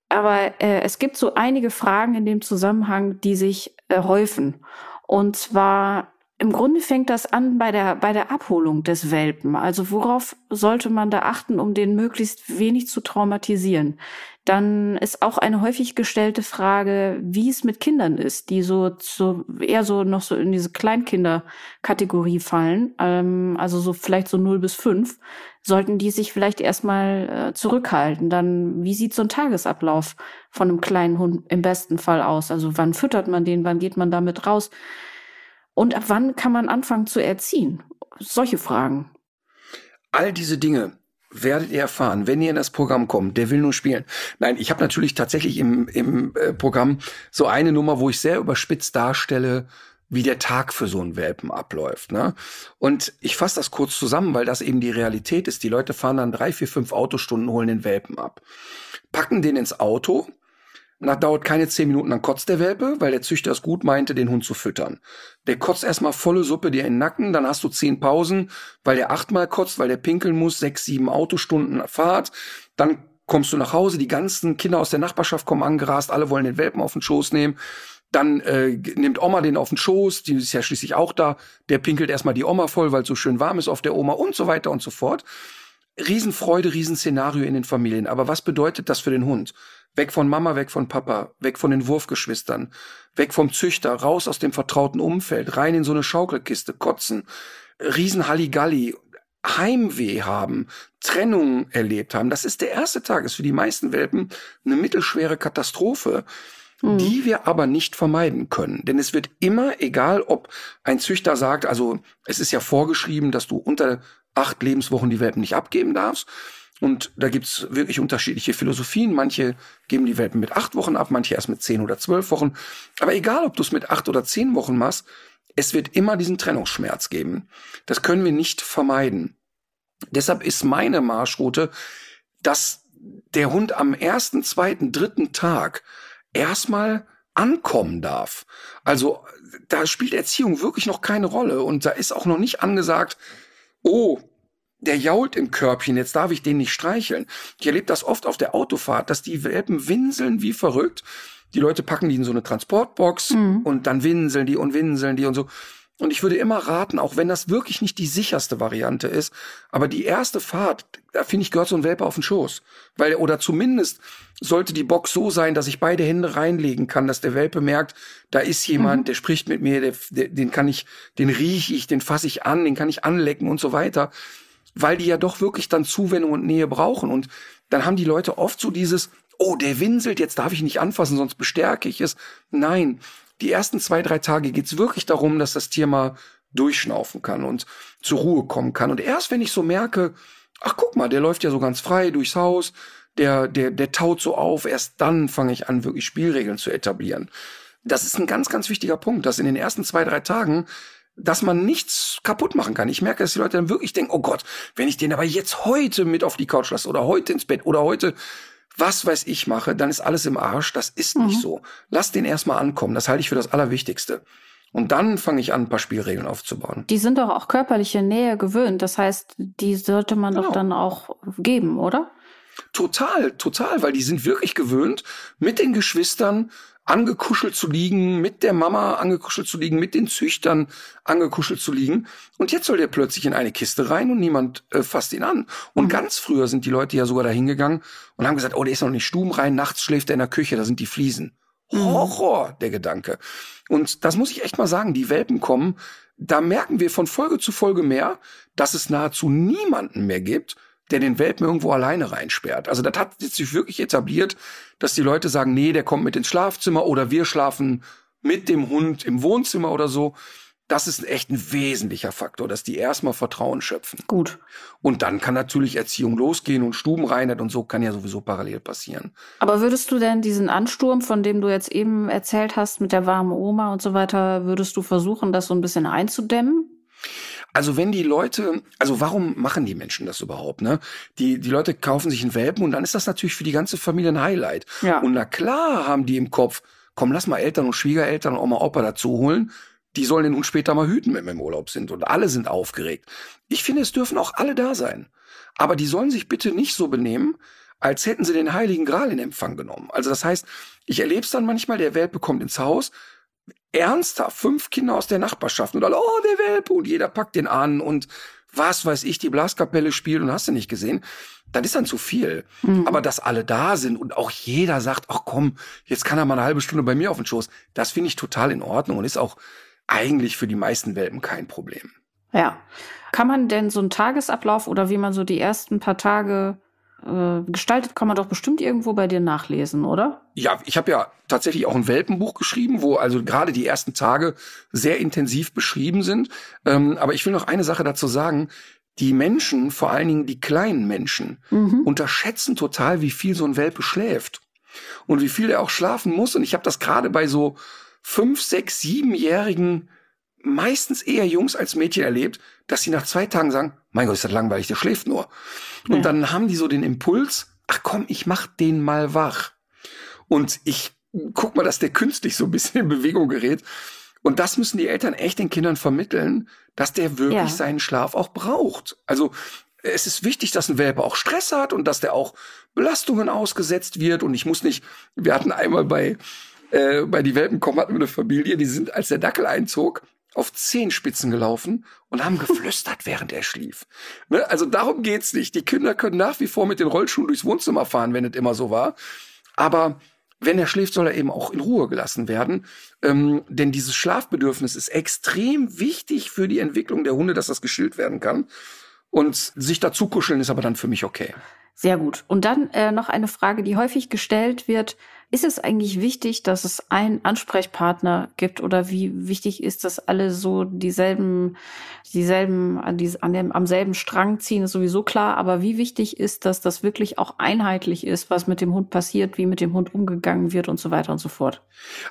Aber äh, es gibt so einige Fragen in dem Zusammenhang, die sich äh, häufen. Und zwar im Grunde fängt das an bei der, bei der Abholung des Welpen. Also worauf sollte man da achten, um den möglichst wenig zu traumatisieren? Dann ist auch eine häufig gestellte Frage, wie es mit Kindern ist, die so, so eher so noch so in diese Kleinkinder-Kategorie fallen, ähm, also so vielleicht so 0 bis 5, sollten die sich vielleicht erstmal äh, zurückhalten. Dann, wie sieht so ein Tagesablauf von einem kleinen Hund im besten Fall aus? Also wann füttert man den, wann geht man damit raus? Und ab wann kann man anfangen zu erziehen? Solche Fragen. All diese Dinge werdet ihr erfahren, wenn ihr in das Programm kommt. Der will nur spielen. Nein, ich habe natürlich tatsächlich im, im äh, Programm so eine Nummer, wo ich sehr überspitzt darstelle, wie der Tag für so einen Welpen abläuft. Ne? Und ich fasse das kurz zusammen, weil das eben die Realität ist. Die Leute fahren dann drei, vier, fünf Autostunden, holen den Welpen ab, packen den ins Auto. Nach dauert keine zehn Minuten, dann kotzt der Welpe, weil der Züchter es gut meinte, den Hund zu füttern. Der kotzt erstmal volle Suppe dir in den Nacken, dann hast du zehn Pausen, weil der achtmal kotzt, weil der pinkeln muss, sechs, sieben Autostunden Fahrt. Dann kommst du nach Hause, die ganzen Kinder aus der Nachbarschaft kommen angerast, alle wollen den Welpen auf den Schoß nehmen. Dann äh, nimmt Oma den auf den Schoß, die ist ja schließlich auch da. Der pinkelt erstmal die Oma voll, weil es so schön warm ist auf der Oma und so weiter und so fort. Riesenfreude, Riesenszenario in den Familien. Aber was bedeutet das für den Hund? Weg von Mama, weg von Papa, weg von den Wurfgeschwistern, weg vom Züchter, raus aus dem vertrauten Umfeld, rein in so eine Schaukelkiste, kotzen, Riesenhalligalli, Heimweh haben, Trennung erlebt haben. Das ist der erste Tag, ist für die meisten Welpen eine mittelschwere Katastrophe, Mhm. die wir aber nicht vermeiden können. Denn es wird immer, egal ob ein Züchter sagt, also es ist ja vorgeschrieben, dass du unter acht Lebenswochen die Welpen nicht abgeben darfst. Und da gibt's wirklich unterschiedliche Philosophien. Manche geben die Welpen mit acht Wochen ab, manche erst mit zehn oder zwölf Wochen. Aber egal, ob du es mit acht oder zehn Wochen machst, es wird immer diesen Trennungsschmerz geben. Das können wir nicht vermeiden. Deshalb ist meine Marschroute, dass der Hund am ersten, zweiten, dritten Tag erstmal ankommen darf. Also da spielt Erziehung wirklich noch keine Rolle und da ist auch noch nicht angesagt, oh, der jault im Körbchen, jetzt darf ich den nicht streicheln. Ich erlebe das oft auf der Autofahrt, dass die Welpen winseln wie verrückt. Die Leute packen die in so eine Transportbox mhm. und dann winseln die und winseln die und so. Und ich würde immer raten, auch wenn das wirklich nicht die sicherste Variante ist, aber die erste Fahrt, da finde ich, gehört so ein Welpe auf den Schoß. Weil, oder zumindest sollte die Box so sein, dass ich beide Hände reinlegen kann, dass der Welpe merkt, da ist jemand, mhm. der spricht mit mir, der, der, den kann ich, den rieche ich, den fasse ich an, den kann ich anlecken und so weiter weil die ja doch wirklich dann Zuwendung und Nähe brauchen. Und dann haben die Leute oft so dieses, oh, der winselt, jetzt darf ich nicht anfassen, sonst bestärke ich es. Nein, die ersten zwei, drei Tage geht's wirklich darum, dass das Tier mal durchschnaufen kann und zur Ruhe kommen kann. Und erst wenn ich so merke, ach guck mal, der läuft ja so ganz frei durchs Haus, der, der, der taut so auf, erst dann fange ich an, wirklich Spielregeln zu etablieren. Das ist ein ganz, ganz wichtiger Punkt, dass in den ersten zwei, drei Tagen dass man nichts kaputt machen kann. Ich merke, dass die Leute dann wirklich denken, oh Gott, wenn ich den aber jetzt heute mit auf die Couch lasse oder heute ins Bett oder heute was weiß ich mache, dann ist alles im Arsch. Das ist mhm. nicht so. Lass den erstmal ankommen. Das halte ich für das Allerwichtigste. Und dann fange ich an, ein paar Spielregeln aufzubauen. Die sind doch auch körperliche Nähe gewöhnt. Das heißt, die sollte man genau. doch dann auch geben, oder? Total, total, weil die sind wirklich gewöhnt, mit den Geschwistern angekuschelt zu liegen, mit der Mama angekuschelt zu liegen, mit den Züchtern angekuschelt zu liegen. Und jetzt soll der plötzlich in eine Kiste rein und niemand äh, fasst ihn an. Und mhm. ganz früher sind die Leute ja sogar da hingegangen und haben gesagt, oh, der ist noch nicht stubenrein, nachts schläft er in der Küche, da sind die Fliesen. Mhm. Horror, der Gedanke. Und das muss ich echt mal sagen, die Welpen kommen, da merken wir von Folge zu Folge mehr, dass es nahezu niemanden mehr gibt, der den Welpen irgendwo alleine reinsperrt. Also das hat sich wirklich etabliert, dass die Leute sagen, nee, der kommt mit ins Schlafzimmer oder wir schlafen mit dem Hund im Wohnzimmer oder so. Das ist echt ein wesentlicher Faktor, dass die erstmal Vertrauen schöpfen. Gut. Und dann kann natürlich Erziehung losgehen und Stubenreinheit und so kann ja sowieso parallel passieren. Aber würdest du denn diesen Ansturm, von dem du jetzt eben erzählt hast, mit der warmen Oma und so weiter, würdest du versuchen, das so ein bisschen einzudämmen? Also wenn die Leute, also warum machen die Menschen das überhaupt? Ne? Die, die Leute kaufen sich einen Welpen und dann ist das natürlich für die ganze Familie ein Highlight. Ja. Und na klar haben die im Kopf, komm, lass mal Eltern und Schwiegereltern und Oma, Opa dazu holen. Die sollen den Hund später mal hüten, wenn wir im Urlaub sind. Und alle sind aufgeregt. Ich finde, es dürfen auch alle da sein. Aber die sollen sich bitte nicht so benehmen, als hätten sie den Heiligen Gral in Empfang genommen. Also das heißt, ich erlebe es dann manchmal, der Welpe kommt ins Haus, ernsthaft fünf Kinder aus der Nachbarschaft und alle, oh, der Welpe und jeder packt den an und was weiß ich, die Blaskapelle spielt und hast du nicht gesehen, dann ist dann zu viel. Mhm. Aber dass alle da sind und auch jeder sagt, ach komm, jetzt kann er mal eine halbe Stunde bei mir auf den Schoß, das finde ich total in Ordnung und ist auch eigentlich für die meisten Welpen kein Problem. Ja. Kann man denn so einen Tagesablauf oder wie man so die ersten paar Tage äh, gestaltet, kann man doch bestimmt irgendwo bei dir nachlesen, oder? Ja, ich habe ja tatsächlich auch ein Welpenbuch geschrieben, wo also gerade die ersten Tage sehr intensiv beschrieben sind. Ähm, aber ich will noch eine Sache dazu sagen. Die Menschen, vor allen Dingen die kleinen Menschen, mhm. unterschätzen total, wie viel so ein Welpe schläft und wie viel er auch schlafen muss. Und ich habe das gerade bei so fünf, sechs, siebenjährigen meistens eher Jungs als Mädchen erlebt, dass sie nach zwei Tagen sagen, mein Gott, ist das langweilig, der schläft nur. Und ja. dann haben die so den Impuls, ach komm, ich mach den mal wach. Und ich guck mal, dass der künstlich so ein bisschen in Bewegung gerät. Und das müssen die Eltern echt den Kindern vermitteln, dass der wirklich ja. seinen Schlaf auch braucht. Also es ist wichtig, dass ein Welpe auch Stress hat und dass der auch Belastungen ausgesetzt wird. Und ich muss nicht, wir hatten einmal bei, äh, bei die Welpen kommen, hatten wir eine Familie, die sind, als der Dackel einzog, auf Zehenspitzen gelaufen und haben geflüstert, während er schlief. Ne? Also darum geht's nicht. Die Kinder können nach wie vor mit den Rollschuhen durchs Wohnzimmer fahren, wenn es immer so war. Aber wenn er schläft, soll er eben auch in Ruhe gelassen werden. Ähm, denn dieses Schlafbedürfnis ist extrem wichtig für die Entwicklung der Hunde, dass das gestillt werden kann. Und sich dazu kuscheln ist aber dann für mich okay. Sehr gut. Und dann äh, noch eine Frage, die häufig gestellt wird. Ist es eigentlich wichtig, dass es einen Ansprechpartner gibt oder wie wichtig ist, dass alle so dieselben, dieselben an, die, an dem, am selben Strang ziehen, ist sowieso klar. Aber wie wichtig ist, dass das wirklich auch einheitlich ist, was mit dem Hund passiert, wie mit dem Hund umgegangen wird und so weiter und so fort?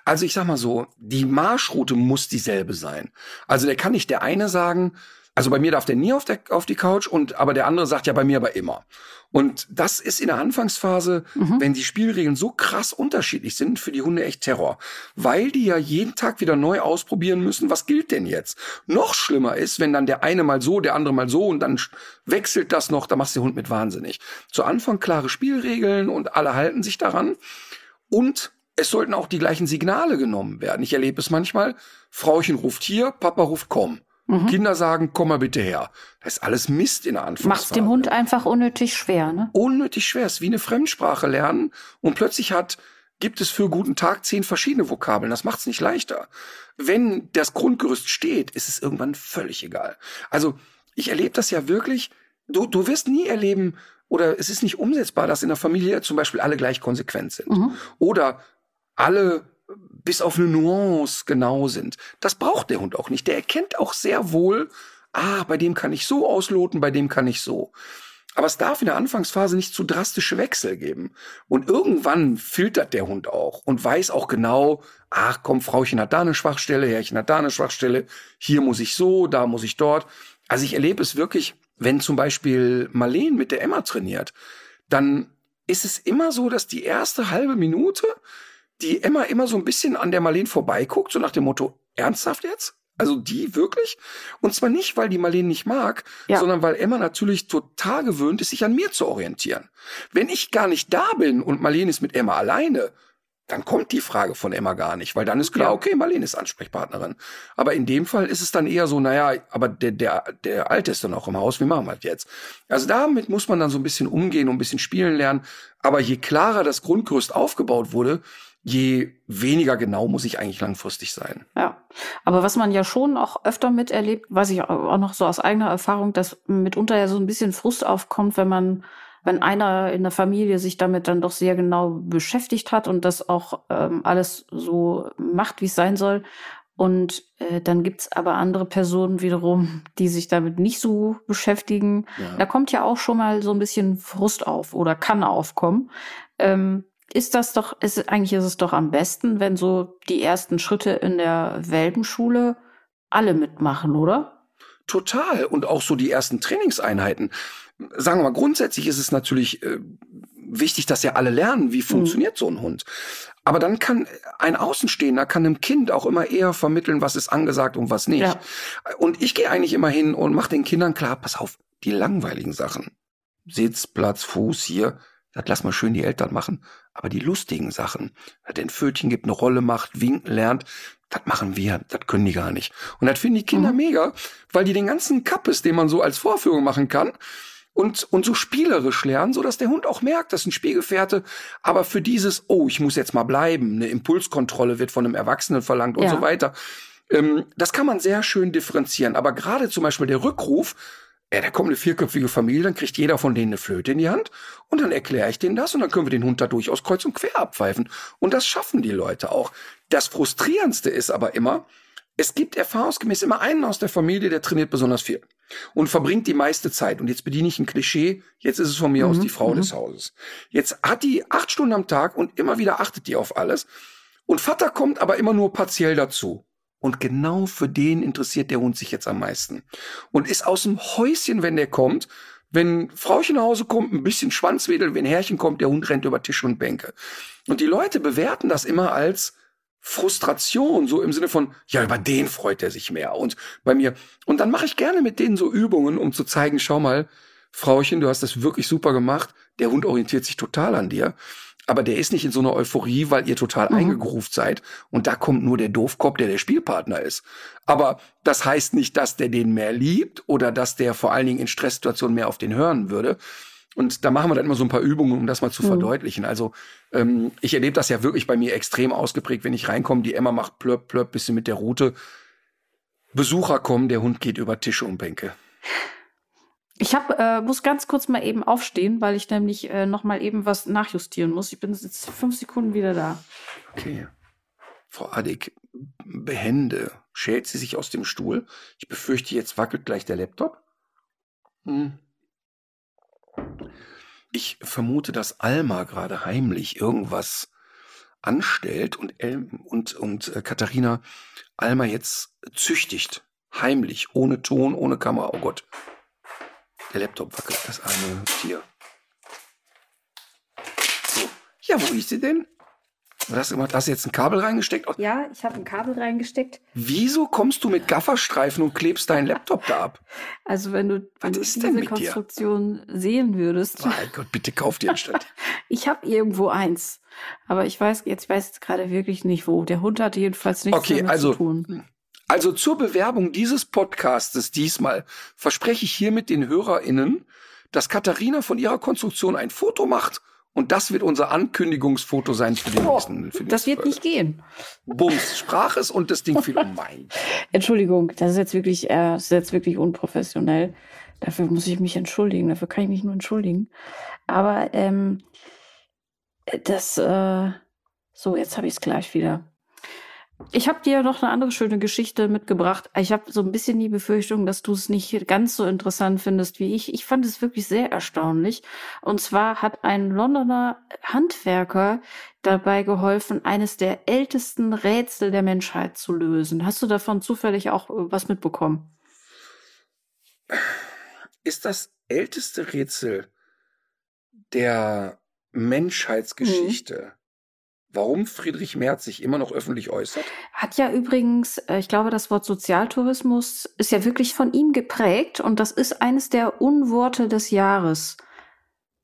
Also ich sag mal so, die Marschroute muss dieselbe sein. Also der kann nicht der eine sagen, also bei mir darf der nie auf, der, auf die Couch und aber der andere sagt ja bei mir aber immer. Und das ist in der Anfangsphase, mhm. wenn die Spielregeln so krass unterschiedlich sind, für die Hunde echt Terror. Weil die ja jeden Tag wieder neu ausprobieren müssen, was gilt denn jetzt? Noch schlimmer ist, wenn dann der eine mal so, der andere mal so und dann wechselt das noch, da machst du den Hund mit wahnsinnig. Zu Anfang klare Spielregeln und alle halten sich daran. Und es sollten auch die gleichen Signale genommen werden. Ich erlebe es manchmal, Frauchen ruft hier, Papa ruft komm. Mhm. Kinder sagen, komm mal bitte her. Das ist alles Mist in der Anfangsphase. Macht's dem Hund einfach unnötig schwer, ne? Unnötig schwer. Es ist wie eine Fremdsprache lernen und plötzlich hat, gibt es für guten Tag zehn verschiedene Vokabeln. Das macht's nicht leichter. Wenn das Grundgerüst steht, ist es irgendwann völlig egal. Also, ich erlebe das ja wirklich. Du, du wirst nie erleben, oder es ist nicht umsetzbar, dass in der Familie zum Beispiel alle gleich konsequent sind. Mhm. Oder alle bis auf eine Nuance genau sind. Das braucht der Hund auch nicht. Der erkennt auch sehr wohl, ah, bei dem kann ich so ausloten, bei dem kann ich so. Aber es darf in der Anfangsphase nicht zu drastische Wechsel geben. Und irgendwann filtert der Hund auch und weiß auch genau, ach komm, Frauchen hat da eine Schwachstelle, Herrchen hat da eine Schwachstelle, hier muss ich so, da muss ich dort. Also ich erlebe es wirklich, wenn zum Beispiel Marleen mit der Emma trainiert, dann ist es immer so, dass die erste halbe Minute die Emma immer so ein bisschen an der Marleen vorbeiguckt, so nach dem Motto, ernsthaft jetzt? Also die wirklich? Und zwar nicht, weil die Marleen nicht mag, ja. sondern weil Emma natürlich total gewöhnt ist, sich an mir zu orientieren. Wenn ich gar nicht da bin und Marleen ist mit Emma alleine, dann kommt die Frage von Emma gar nicht, weil dann ist klar, ja. okay, Marlene ist Ansprechpartnerin. Aber in dem Fall ist es dann eher so, naja, aber der, der, der Alte ist dann auch im Haus, wie machen wir das jetzt? Also damit muss man dann so ein bisschen umgehen und ein bisschen spielen lernen. Aber je klarer das Grundgerüst aufgebaut wurde, je weniger genau muss ich eigentlich langfristig sein. Ja, aber was man ja schon auch öfter miterlebt, weiß ich auch noch so aus eigener Erfahrung, dass mitunter ja so ein bisschen Frust aufkommt, wenn man, wenn einer in der Familie sich damit dann doch sehr genau beschäftigt hat und das auch ähm, alles so macht, wie es sein soll. Und äh, dann gibt's aber andere Personen wiederum, die sich damit nicht so beschäftigen. Ja. Da kommt ja auch schon mal so ein bisschen Frust auf oder kann aufkommen. Ähm, ist das doch, ist, eigentlich ist es doch am besten, wenn so die ersten Schritte in der Welpenschule alle mitmachen, oder? Total. Und auch so die ersten Trainingseinheiten. Sagen wir mal, grundsätzlich ist es natürlich äh, wichtig, dass ja alle lernen, wie funktioniert mhm. so ein Hund. Aber dann kann ein Außenstehender, kann einem Kind auch immer eher vermitteln, was ist angesagt und was nicht. Ja. Und ich gehe eigentlich immer hin und mache den Kindern klar, pass auf, die langweiligen Sachen. Sitz, Platz, Fuß hier, das lass mal schön die Eltern machen. Aber die lustigen Sachen, dass den Pfötchen gibt, eine Rolle macht, winken lernt, das machen wir, das können die gar nicht. Und das finden die Kinder mhm. mega, weil die den ganzen Kappes, den man so als Vorführung machen kann, und, und so spielerisch lernen, so dass der Hund auch merkt, das ist ein Spielgefährte. Aber für dieses, oh, ich muss jetzt mal bleiben, eine Impulskontrolle wird von einem Erwachsenen verlangt und ja. so weiter. Ähm, das kann man sehr schön differenzieren. Aber gerade zum Beispiel der Rückruf, ja, da kommt eine vierköpfige Familie, dann kriegt jeder von denen eine Flöte in die Hand und dann erkläre ich denen das und dann können wir den Hund da durchaus kreuz und quer abpfeifen. Und das schaffen die Leute auch. Das Frustrierendste ist aber immer, es gibt erfahrungsgemäß immer einen aus der Familie, der trainiert besonders viel und verbringt die meiste Zeit. Und jetzt bediene ich ein Klischee, jetzt ist es von mir mhm. aus die Frau mhm. des Hauses. Jetzt hat die acht Stunden am Tag und immer wieder achtet die auf alles. Und Vater kommt aber immer nur partiell dazu. Und genau für den interessiert der Hund sich jetzt am meisten. Und ist aus dem Häuschen, wenn der kommt. Wenn Frauchen nach Hause kommt, ein bisschen Schwanzwedel, wenn Herrchen kommt, der Hund rennt über Tisch und Bänke. Und die Leute bewerten das immer als Frustration, so im Sinne von, ja, über den freut er sich mehr. Und bei mir. Und dann mache ich gerne mit denen so Übungen, um zu zeigen, schau mal, Frauchen, du hast das wirklich super gemacht. Der Hund orientiert sich total an dir aber der ist nicht in so einer Euphorie, weil ihr total mhm. eingegruft seid und da kommt nur der Doofkopf, der der Spielpartner ist. Aber das heißt nicht, dass der den mehr liebt oder dass der vor allen Dingen in Stresssituationen mehr auf den hören würde. Und da machen wir dann immer so ein paar Übungen, um das mal zu mhm. verdeutlichen. Also ähm, ich erlebe das ja wirklich bei mir extrem ausgeprägt, wenn ich reinkomme, die Emma macht plöpp, plöpp, bisschen mit der Route. Besucher kommen, der Hund geht über Tische und Bänke. Ich hab, äh, muss ganz kurz mal eben aufstehen, weil ich nämlich äh, noch mal eben was nachjustieren muss. Ich bin jetzt fünf Sekunden wieder da. Okay. Frau Adig, behende, schält sie sich aus dem Stuhl. Ich befürchte, jetzt wackelt gleich der Laptop. Hm. Ich vermute, dass Alma gerade heimlich irgendwas anstellt und, El und, und äh, Katharina Alma jetzt züchtigt. Heimlich, ohne Ton, ohne Kamera. Oh Gott. Der Laptop wackelt, das arme Tier. So. Ja, wo ist sie denn? Was hast, hast du jetzt ein Kabel reingesteckt? Ja, ich habe ein Kabel reingesteckt. Wieso kommst du mit Gafferstreifen und klebst deinen Laptop da ab? Also wenn du, wenn du diese Konstruktion dir? sehen würdest. Oh mein Gott, bitte kauf dir anstatt. ich habe irgendwo eins, aber ich weiß jetzt weiß jetzt gerade wirklich nicht wo. Der Hund hatte jedenfalls nichts okay, damit also, zu tun. Also zur Bewerbung dieses Podcastes diesmal verspreche ich hiermit den HörerInnen, dass Katharina von ihrer Konstruktion ein Foto macht und das wird unser Ankündigungsfoto sein für den Oh, nächsten. Für das wird Folge. nicht gehen. Bums, sprach es und das Ding fiel um mein. Entschuldigung, das ist jetzt wirklich, äh, das ist jetzt wirklich unprofessionell. Dafür muss ich mich entschuldigen. Dafür kann ich mich nur entschuldigen. Aber ähm, das, äh, so jetzt habe ich es gleich wieder. Ich habe dir noch eine andere schöne Geschichte mitgebracht. Ich habe so ein bisschen die Befürchtung, dass du es nicht ganz so interessant findest wie ich. Ich fand es wirklich sehr erstaunlich. Und zwar hat ein Londoner Handwerker dabei geholfen, eines der ältesten Rätsel der Menschheit zu lösen. Hast du davon zufällig auch äh, was mitbekommen? Ist das älteste Rätsel der Menschheitsgeschichte, warum Friedrich Merz sich immer noch öffentlich äußert? Hat ja übrigens, äh, ich glaube, das Wort Sozialtourismus ist ja wirklich von ihm geprägt und das ist eines der Unworte des Jahres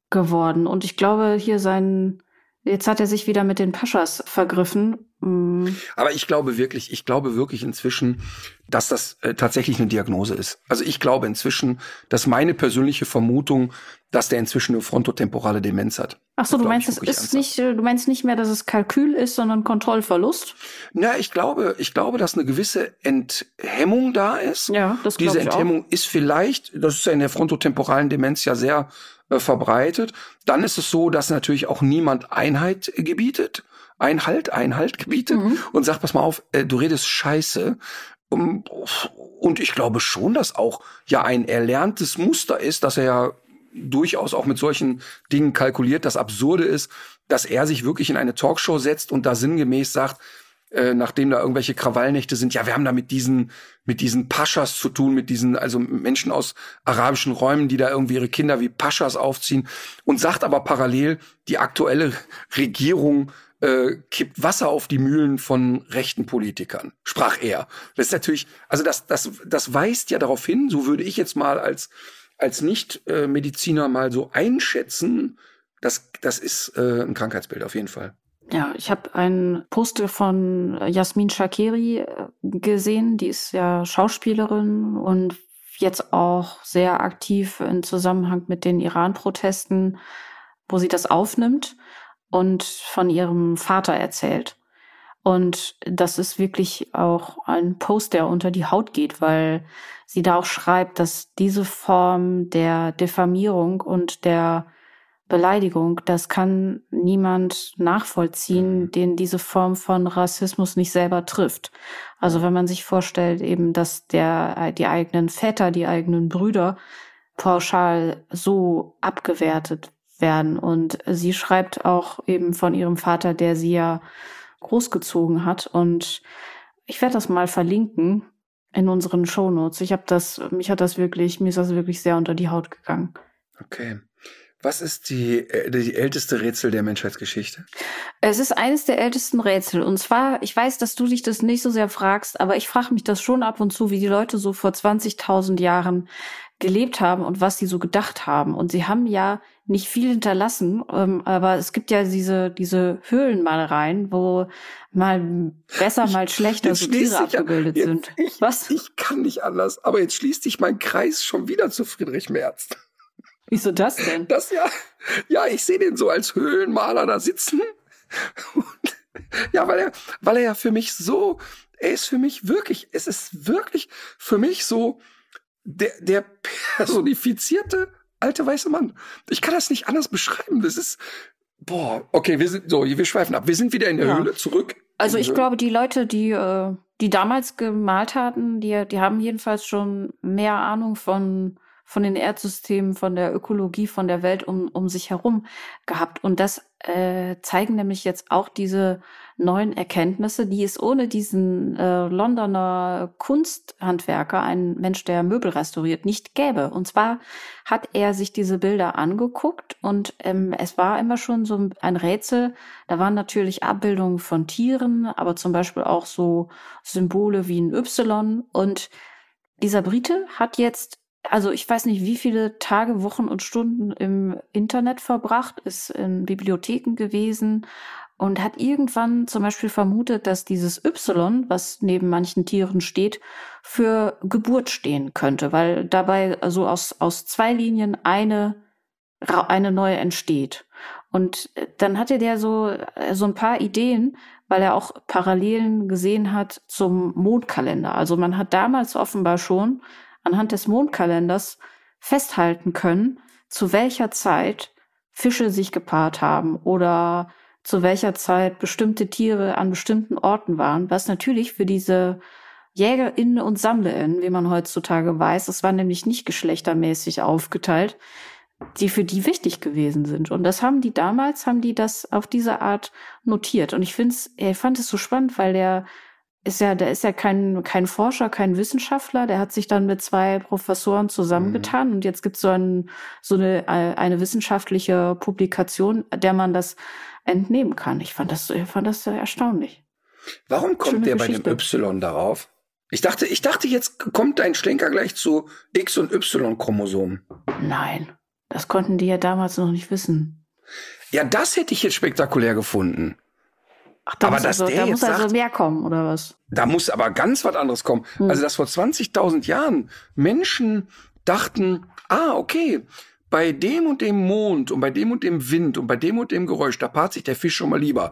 geworden. Und ich glaube, hier sein, jetzt hat er sich wieder mit den Paschas vergriffen. Mm, Aber ich glaube wirklich, ich glaube wirklich inzwischen, dass das äh, tatsächlich eine Diagnose ist. Also ich glaube inzwischen, dass meine persönliche Vermutung, dass der inzwischen eine frontotemporale Demenz hat. Ach so, Das du meinst, es ist ernsthaft. nicht, äh, du meinst nicht mehr, dass es Kalkül ist, sondern Kontrollverlust? Na, ich glaube, ich glaube, dass eine gewisse Enthemmung da ist. Ja, das glaube Diese ich auch. Enthemmung ist vielleicht, das ist ja in der frontotemporalen Demenz ja sehr äh, verbreitet. Dann ist es so, dass natürlich auch niemand Einheit gebietet. Einhalt, Einhalt gebietet Mhm. und sagt, pass mal auf, äh, du redest scheiße. Um, Und ich glaube schon, dass auch ja ein erlerntes Muster ist, dass er ja durchaus auch mit solchen Dingen kalkuliert. Das Absurde ist, dass er sich wirklich in eine Talkshow setzt und da sinngemäß sagt, äh, nachdem da irgendwelche Krawallnächte sind, ja, wir haben da mit diesen, mit diesen Paschas zu tun, mit diesen, also Menschen aus arabischen Räumen, die da irgendwie ihre Kinder wie Paschas aufziehen und sagt aber parallel, die aktuelle Regierung äh, kippt Wasser auf die Mühlen von rechten Politikern, sprach er. Das ist natürlich, also das, das, das weist ja darauf hin, so würde ich jetzt mal als, als Nicht-Mediziner mal so einschätzen, das, das ist äh, ein Krankheitsbild auf jeden Fall. Ja, ich habe einen Poster von Jasmin Shakiri äh, gesehen. Die ist ja Schauspielerin und jetzt auch sehr aktiv im Zusammenhang mit den Iran-Protesten, wo sie das aufnimmt und von ihrem Vater erzählt. Und das ist wirklich auch ein Post, der unter die Haut geht, weil sie da auch schreibt, dass diese Form der Diffamierung und der Beleidigung, das kann niemand nachvollziehen, den diese Form von Rassismus nicht selber trifft. Also wenn man sich vorstellt, eben, dass der, die eigenen Väter, die eigenen Brüder pauschal so abgewertet werden. Und sie schreibt auch eben von ihrem Vater, der sie ja großgezogen hat. Und ich werde das mal verlinken in unseren Shownotes. Ich habe das, mich hat das wirklich, mir ist das wirklich sehr unter die Haut gegangen. Okay. Was ist die, äh, die älteste Rätsel der Menschheitsgeschichte? Es ist eines der ältesten Rätsel. Und zwar, ich weiß, dass du dich das nicht so sehr fragst, aber ich frage mich das schon ab und zu, wie die Leute so vor 20.000 Jahren gelebt haben und was sie so gedacht haben. Und sie haben ja nicht viel hinterlassen, ähm, aber es gibt ja diese, diese Höhlenmalereien, wo mal besser, mal schlechter so Tiere ja- abgebildet jetzt- sind. Ich, Was? Ich kann nicht anders, aber jetzt schließt sich mein Kreis schon wieder zu Friedrich Merz. Wieso das denn? Das ja, ja, ich sehe den so als Höhlenmaler da sitzen. Und, ja, weil er, weil er ja für mich so, er ist für mich wirklich, es ist wirklich für mich so der, der personifizierte alte weiße Mann. Ich kann das nicht anders beschreiben. Das ist, boah, okay, wir sind, so, wir schweifen ab. Wir sind wieder in der Ja. Höhle zurück. Also ich glaube, die Leute, die, äh, die damals gemalt hatten, die, die haben jedenfalls schon mehr Ahnung von, von den Erdsystemen, von der Ökologie, von der Welt um, um sich herum gehabt. Und das äh, zeigen nämlich jetzt auch diese neuen Erkenntnisse, die es ohne diesen äh, Londoner Kunsthandwerker, ein Mensch, der Möbel restauriert, nicht gäbe. Und zwar hat er sich diese Bilder angeguckt und ähm, es war immer schon so ein Rätsel. Da waren natürlich Abbildungen von Tieren, aber zum Beispiel auch so Symbole wie ein Y. Und dieser Brite hat jetzt, also ich weiß nicht, wie viele Tage, Wochen und Stunden im Internet verbracht, ist in Bibliotheken gewesen und hat irgendwann zum Beispiel vermutet, dass dieses Y, was neben manchen Tieren steht, für Geburt stehen könnte, weil dabei also aus, aus zwei Linien eine, eine neue entsteht. Und äh, dann hatte der so, äh, so ein paar Ideen, weil er auch Parallelen gesehen hat zum Mondkalender. Also man hat damals offenbar schon anhand des Mondkalenders festhalten können, zu welcher Zeit Fische sich gepaart haben oder zu welcher Zeit bestimmte Tiere an bestimmten Orten waren, was natürlich für diese JägerInnen und SammlerInnen, wie man heutzutage weiß, es war nämlich nicht geschlechtermäßig aufgeteilt, die für die wichtig gewesen sind. Und das haben die damals, haben die das auf diese Art notiert. Und ich finde es, ich fand es so spannend, weil der ist ja, der ist ja kein, kein Forscher, kein Wissenschaftler, der hat sich dann mit zwei Professoren zusammengetan und jetzt gibt es so, ein, so eine, äh, eine wissenschaftliche Publikation, der man das entnehmen kann. Ich fand das, ich fand das erstaunlich. Warum kommt Schöne der bei dem Geschichte. Y darauf? Ich dachte, ich dachte, jetzt kommt ein Schlenker gleich zu X- und Y-Chromosomen. Nein, das konnten die ja damals noch nicht wissen. Ja, das hätte ich jetzt spektakulär gefunden. Ach, da Aber muss, dass also, der da jetzt muss also sagt- mehr kommen, oder was? Da muss aber ganz was anderes kommen. Hm. Also, dass vor 20.000 Jahren Menschen dachten, ah, okay, bei dem und dem Mond und bei dem und dem Wind und bei dem und dem Geräusch, da paart sich der Fisch schon mal lieber.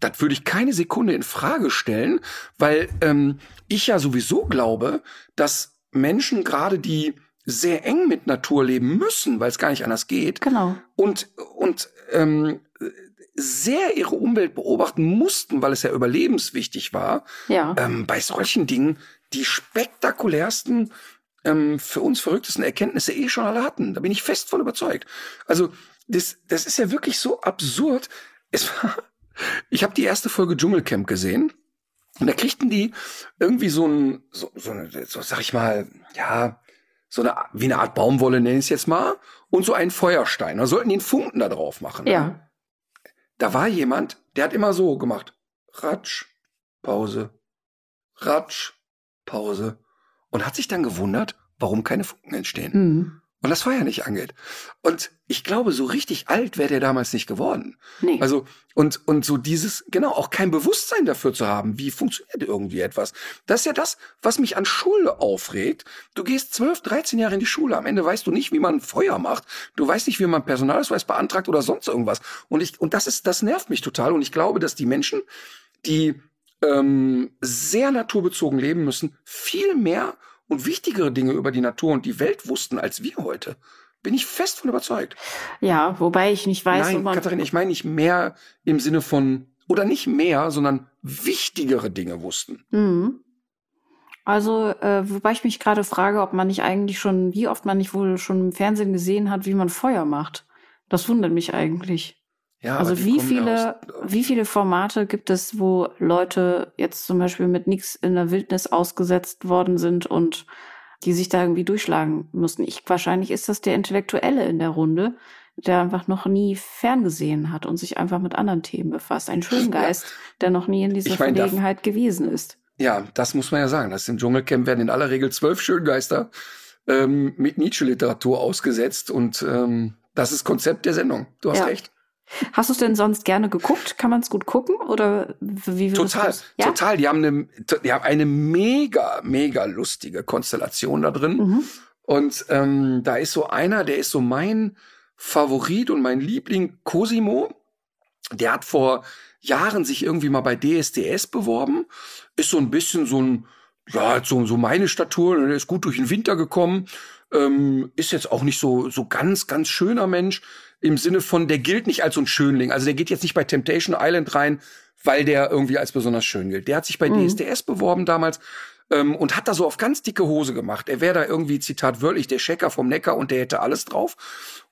Das würde ich keine Sekunde in Frage stellen, weil ähm, ich ja sowieso glaube, dass Menschen gerade die sehr eng mit Natur leben müssen, weil es gar nicht anders geht, Genau. und, und ähm, sehr ihre Umwelt beobachten mussten, weil es ja überlebenswichtig war, Ja. ähm, bei solchen Dingen die spektakulärsten, ähm, für uns verrücktesten Erkenntnisse eh schon alle hatten. Da bin ich fest von überzeugt. Also das, das ist ja wirklich so absurd. Es war, ich habe die erste Folge Dschungelcamp gesehen und da kriegten die irgendwie so ein, so, so, eine, so sag ich mal, ja, so eine, wie eine Art Baumwolle nenne ich es jetzt mal, und so einen Feuerstein. Da sollten die einen Funken da drauf machen. ne? Da war jemand, der hat immer so gemacht. Ratsch, Pause, Ratsch, Pause. Und hat sich dann gewundert, warum keine Funken entstehen. Hm. Und das Feuer nicht angeht. Und ich glaube, so richtig alt wäre der damals nicht geworden. Nee. Also, und, und so dieses, genau, auch kein Bewusstsein dafür zu haben, wie funktioniert irgendwie etwas. Das ist ja das, was mich an Schule aufregt. Du gehst 12, 13 Jahre in die Schule, am Ende weißt du nicht, wie man Feuer macht. Du weißt nicht, wie man Personalausweis beantragt oder sonst irgendwas. Und ich, und das ist, das nervt mich total. Und ich glaube, dass die Menschen, die ähm, sehr naturbezogen leben müssen, viel mehr und wichtigere Dinge über die Natur und die Welt wussten als wir heute. Bin ich fest von überzeugt. ja, wobei ich nicht weiß, ob Nein, man, Katharina, ich meine nicht mehr im Sinne von, oder nicht mehr, sondern wichtigere Dinge wussten. Mhm. Also, äh, wobei ich mich gerade frage, ob man nicht eigentlich schon, wie oft man nicht wohl schon im Fernsehen gesehen hat, wie man Feuer macht. Das wundert mich eigentlich. Ja, also wie ja viele, aus- wie viele Formate gibt es, wo Leute jetzt zum Beispiel mit nichts in der Wildnis ausgesetzt worden sind und die sich da irgendwie durchschlagen mussten? Ich wahrscheinlich ist das der Intellektuelle in der Runde, der einfach noch nie ferngesehen hat und sich einfach mit anderen Themen befasst. Ein Schöngeist, der noch nie in dieser Ich mein, Verlegenheit gewesen ist. Ja, das muss man ja sagen. Das im Dschungelcamp werden in aller Regel zwölf Schöngeister ähm, mit Nietzsche-Literatur ausgesetzt und ähm, das ist Konzept der Sendung. Du hast Ja. recht. Hast du es denn sonst gerne geguckt? Kann man es gut gucken oder wie Total, Ja? total. Die haben eine, die haben eine mega, mega lustige Konstellation da drin. Mhm. Und ähm, da ist so einer, der ist so mein Favorit und mein Liebling, Cosimo. Der hat vor Jahren sich irgendwie mal bei DSDS beworben. Ist so ein bisschen so ein ja, so, so meine Statur, der ist gut durch den Winter gekommen, ähm, ist jetzt auch nicht so, so ganz, ganz schöner Mensch im Sinne von, der gilt nicht als so ein Schönling. Also der geht jetzt nicht bei Temptation Island rein, weil der irgendwie als besonders schön gilt. Der hat sich bei mhm. DSDS beworben damals ähm, und hat da so auf ganz dicke Hose gemacht. Er wäre da irgendwie, Zitat wörtlich, der Checker vom Neckar und der hätte alles drauf.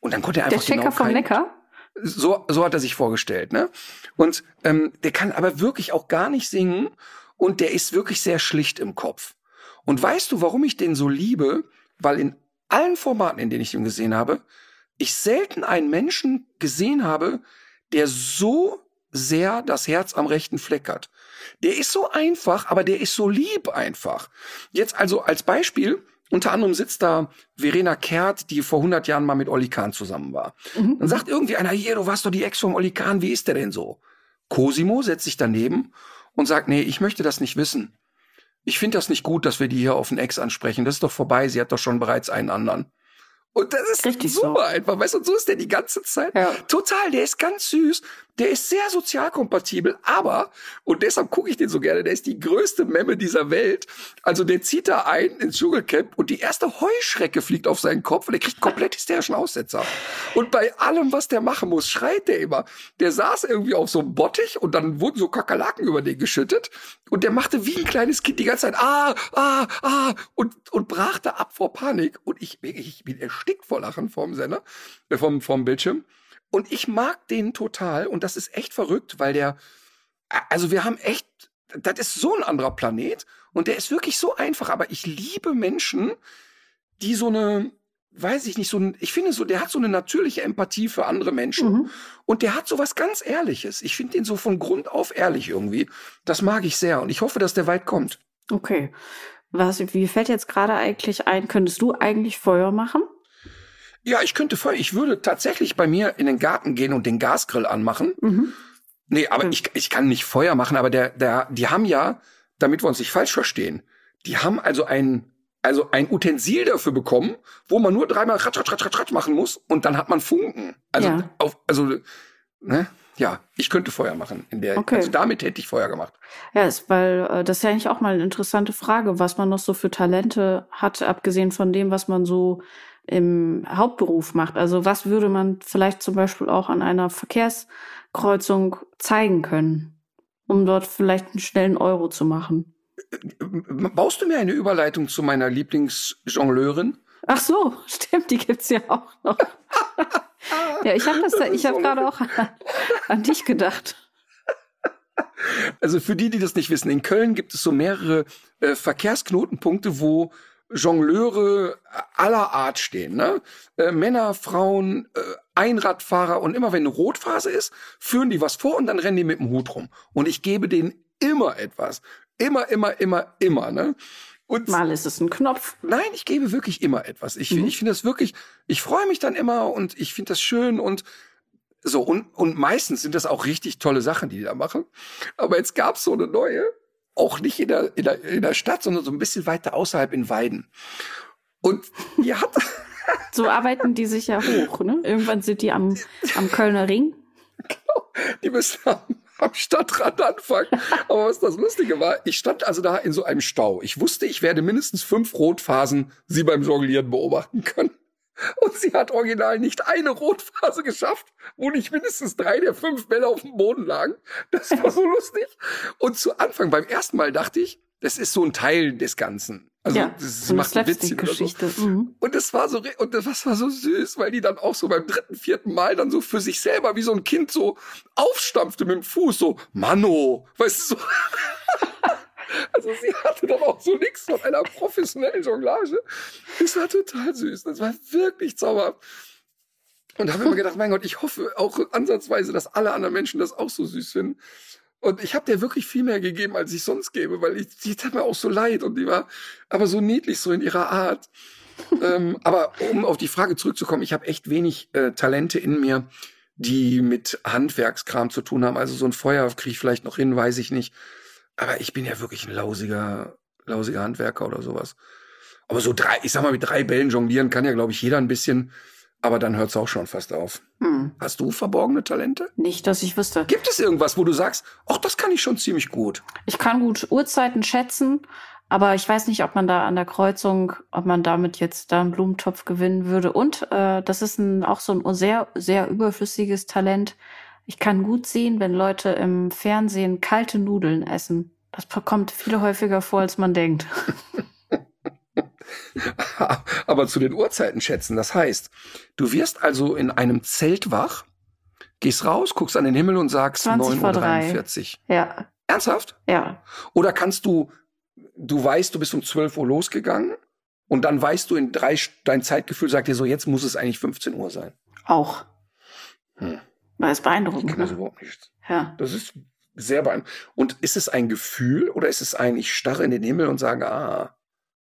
Und dann konnte er einfach Der Checker genau vom Neckar? So, so hat er sich vorgestellt, ne? Und ähm, der kann aber wirklich auch gar nicht singen und der ist wirklich sehr schlicht im Kopf. Und weißt du, warum ich den so liebe? Weil in allen Formaten, in denen ich ihn gesehen habe, ich selten einen Menschen gesehen habe, der so sehr das Herz am rechten Fleck hat. Der ist so einfach, aber der ist so lieb einfach. Jetzt also als Beispiel, unter anderem sitzt da Verena Kehrt, die vor 100 Jahren mal mit Olli Kahn zusammen war. Mhm. Dann sagt irgendwie einer, hier, du warst doch die Ex vom Olli Kahn, wie ist der denn so? Cosimo setzt sich daneben und sagt, nee, ich möchte das nicht wissen. Ich finde das nicht gut, dass wir die hier auf den Ex ansprechen. Das ist doch vorbei, sie hat doch schon bereits einen anderen. Und das ist Richtig super so. einfach, weißt du, und so ist der die ganze Zeit. Ja. Total, der ist ganz süß, der ist sehr sozialkompatibel, aber, und deshalb gucke ich den so gerne, der ist die größte Memme dieser Welt. Also der zieht da ein ins Dschungelcamp und die erste Heuschrecke fliegt auf seinen Kopf und er kriegt komplett hysterischen Aussetzer. Und bei allem, was der machen muss, schreit der immer. Der saß irgendwie auf so einem Bottich und dann wurden so Kakerlaken über den geschüttet und der machte wie ein kleines Kind die ganze Zeit, ah, ah, ah, und, und brach da ab vor Panik. Und ich, ich bin erstickt vor Lachen vom Sender, äh, vom, vom Bildschirm. Und ich mag den total und das ist echt verrückt, weil der, also wir haben echt, das ist so ein anderer Planet und der ist wirklich so einfach, aber ich liebe Menschen, die so eine, weiß ich nicht, so ein, ich finde so, der hat so eine natürliche Empathie für andere Menschen mhm. und der hat so was ganz Ehrliches. Ich finde den so von Grund auf ehrlich irgendwie. Das mag ich sehr und ich hoffe, dass der weit kommt. Okay. Was, wie fällt jetzt gerade eigentlich ein, könntest du eigentlich Feuer machen? Ja, ich könnte voll. Ich würde tatsächlich bei mir in den Garten gehen und den Gasgrill anmachen. Mhm. Nee, aber mhm. ich, ich kann nicht Feuer machen, aber der, der, die haben ja, damit wir uns nicht falsch verstehen, die haben also ein, also ein Utensil dafür bekommen, wo man nur dreimal ratsch, ratsch, ratsch, ratsch machen muss und dann hat man Funken. Also, ja. auf, also, ne? Ja, ich könnte Feuer machen. In der, okay. Also damit hätte ich Feuer gemacht. Ja, ist, weil äh, das ist ja eigentlich auch mal eine interessante Frage, was man noch so für Talente hat, abgesehen von dem, was man so im Hauptberuf macht. Also was würde man vielleicht zum Beispiel auch an einer Verkehrskreuzung zeigen können, um dort vielleicht einen schnellen Euro zu machen? Baust du mir eine Überleitung zu meiner Lieblingsjongleurin? Ach so, stimmt, die gibt's ja auch noch. ja, ich habe das, das ich habe gerade auch an, an dich gedacht. Also für die, die das nicht wissen, in Köln gibt es so mehrere äh, Verkehrsknotenpunkte, wo Jongleure aller Art stehen. Ne? Äh, Männer, Frauen, äh, Einradfahrer und immer wenn eine Rotphase ist, führen die was vor und dann rennen die mit dem Hut rum. Und ich gebe denen immer etwas. Immer, immer, immer, immer. Ne? Und Mal ist es ein Knopf. Nein, ich gebe wirklich immer etwas. Ich, mhm. ich finde das wirklich, ich freue mich dann immer und ich finde das schön und so. Und, und meistens sind das auch richtig tolle Sachen, die die da machen. Aber jetzt gab's so eine neue auch nicht in der, in der, in der Stadt, sondern so ein bisschen weiter außerhalb in Weiden. Und die hat. so arbeiten die sich ja hoch, ne? Irgendwann sind die am, am Kölner Ring. Genau. Die müssen am, am Stadtrand anfangen. Aber was das Lustige war, ich stand also da in so einem Stau. Ich wusste, ich werde mindestens fünf Rotphasen sie beim Jonglieren beobachten können. Und sie hat original nicht eine Rotphase geschafft, wo nicht mindestens drei der fünf Bälle auf dem Boden lagen. Das war so lustig. Und zu Anfang, beim ersten Mal dachte ich, das ist so ein Teil des Ganzen. Also ja, das so macht Witzchen Geschichte. So. Mhm. Und das war so und das war so süß, weil die dann auch so beim dritten, vierten Mal dann so für sich selber wie so ein Kind so aufstampfte mit dem Fuß so Mano, weißt du so. Also sie hatte dann auch so nichts von einer professionellen Jonglage. Das war total süß. Das war wirklich zauberhaft. Und da habe ich mir gedacht, mein Gott, ich hoffe auch ansatzweise, dass alle anderen Menschen das auch so süß finden. Und ich habe der wirklich viel mehr gegeben, als ich sonst gebe, weil ich, die tat mir auch so leid und die war aber so niedlich so in ihrer Art. ähm, aber um auf die Frage zurückzukommen, ich habe echt wenig äh, Talente in mir, die mit Handwerkskram zu tun haben. Also so ein Feuer kriege ich vielleicht noch hin, weiß ich nicht. Aber ich bin ja wirklich ein lausiger, lausiger Handwerker oder sowas. Aber so drei, ich sag mal, mit drei Bällen jonglieren kann ja, glaube ich, jeder ein bisschen. Aber dann hört es auch schon fast auf. Hm. Hast du verborgene Talente? Nicht, dass ich wüsste. Gibt es irgendwas, wo du sagst, ach, das kann ich schon ziemlich gut? Ich kann gut Uhrzeiten schätzen, Aber ich weiß nicht, ob man da an der Kreuzung, ob man damit jetzt da einen Blumentopf gewinnen würde. Und äh, das ist ein, auch so ein sehr, sehr überflüssiges Talent. Ich kann gut sehen, wenn Leute im Fernsehen kalte Nudeln essen. Das kommt viel häufiger vor, als man denkt. Aber zu den Uhrzeiten schätzen. Das heißt, du wirst also in einem Zelt wach, gehst raus, guckst an den Himmel und sagst 9.43 Uhr. Ja. Ernsthaft? Ja. Oder kannst du, du weißt, du bist um 12 Uhr losgegangen und dann weißt du in drei, dein Zeitgefühl sagt dir so, jetzt muss es eigentlich 15 Uhr sein. Auch. Hm. Weil es beeindruckend. Ich kann das ne? überhaupt nicht. Ja. Das ist sehr beeindruckend. Und ist es ein Gefühl oder ist es ein, ich starre in den Himmel und sage, ah,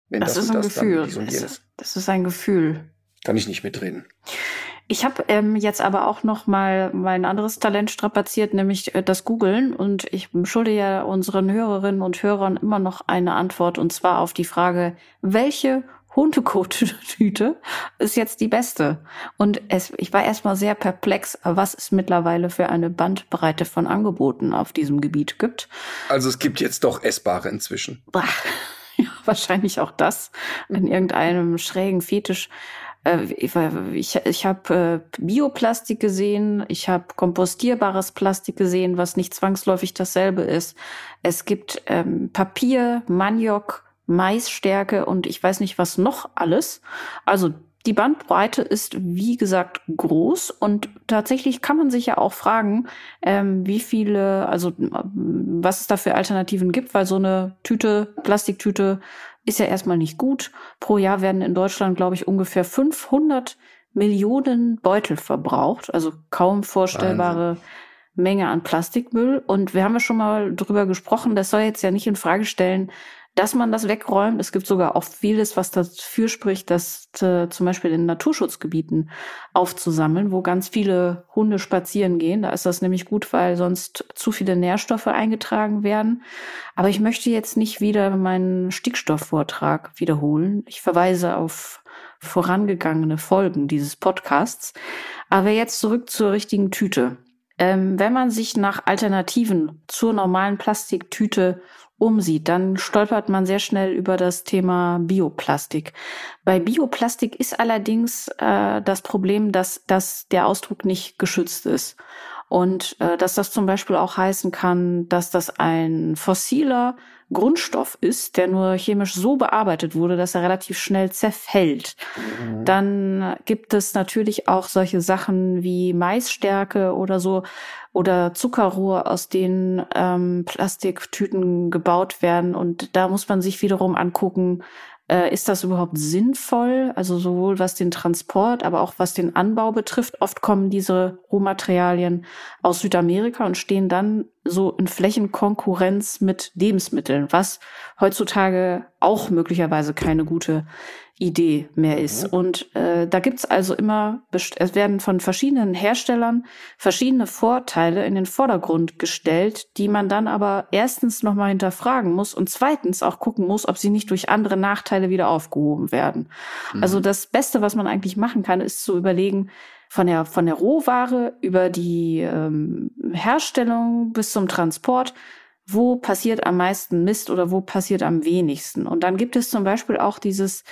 wenn das, das ist ein das, Gefühl. Das, das ist ein Gefühl. Kann ich nicht mitreden. Ich habe ähm, jetzt aber auch noch mal mein anderes Talent strapaziert, nämlich äh, das Googeln. Und ich schulde ja unseren Hörerinnen und Hörern immer noch eine Antwort, und zwar auf die Frage, welche Hundekot-Tüte ist jetzt die beste. Und es, ich war erstmal sehr perplex, was es mittlerweile für eine Bandbreite von Angeboten auf diesem Gebiet gibt. Also es gibt jetzt doch essbare inzwischen. Ja, wahrscheinlich auch das in irgendeinem schrägen Fetisch. Äh, ich, ich, ich habe äh, Bioplastik gesehen, ich habe kompostierbares Plastik gesehen, was nicht zwangsläufig dasselbe ist. Es gibt ähm, Papier, Maniok, Maisstärke und ich weiß nicht was noch alles. Also die Bandbreite ist, wie gesagt, groß und tatsächlich kann man sich ja auch fragen, ähm, wie viele, also was es da für Alternativen gibt, weil so eine Tüte, Plastiktüte ist ja erstmal nicht gut. Pro Jahr werden in Deutschland, glaube ich, ungefähr 500 Millionen Beutel verbraucht, also kaum vorstellbare Wahnsinn. Menge an Plastikmüll. Und wir haben ja schon mal drüber gesprochen, das soll jetzt ja nicht in Frage stellen, dass man das wegräumt. Es gibt sogar auch vieles, was dafür spricht, das äh, zum Beispiel in Naturschutzgebieten aufzusammeln, wo ganz viele Hunde spazieren gehen. Da ist das nämlich gut, weil sonst zu viele Nährstoffe eingetragen werden. Aber ich möchte jetzt nicht wieder meinen Stickstoffvortrag wiederholen. Ich verweise auf vorangegangene Folgen dieses Podcasts. Aber jetzt zurück zur richtigen Tüte. Ähm, wenn man sich nach Alternativen zur normalen Plastiktüte umsieht, dann stolpert man sehr schnell über das Thema Bioplastik. Bei Bioplastik ist allerdings äh, das Problem, dass, dass der Ausdruck nicht geschützt ist. Und äh, dass das zum Beispiel auch heißen kann, dass das ein fossiler Grundstoff ist, der nur chemisch so bearbeitet wurde, dass er relativ schnell zerfällt. Mhm. Dann gibt es natürlich auch solche Sachen wie Maisstärke oder so oder Zuckerrohr, aus denen ähm, Plastiktüten gebaut werden. Und da muss man sich wiederum angucken, äh, ist das überhaupt sinnvoll? Also sowohl was den Transport, aber auch was den Anbau betrifft. Oft kommen diese Rohmaterialien aus Südamerika und stehen dann so in Flächenkonkurrenz mit Lebensmitteln, was heutzutage auch möglicherweise keine gute Idee mehr ist. Mhm. Und äh, da gibt's also immer, es werden von verschiedenen Herstellern verschiedene Vorteile in den Vordergrund gestellt, die man dann aber erstens nochmal hinterfragen muss und zweitens auch gucken muss, ob sie nicht durch andere Nachteile wieder aufgehoben werden. Mhm. Also das Beste, was man eigentlich machen kann, ist zu überlegen, von der, von der Rohware über die ähm, Herstellung bis zum Transport, wo passiert am meisten Mist oder wo passiert am wenigsten. Und dann gibt es zum Beispiel auch dieses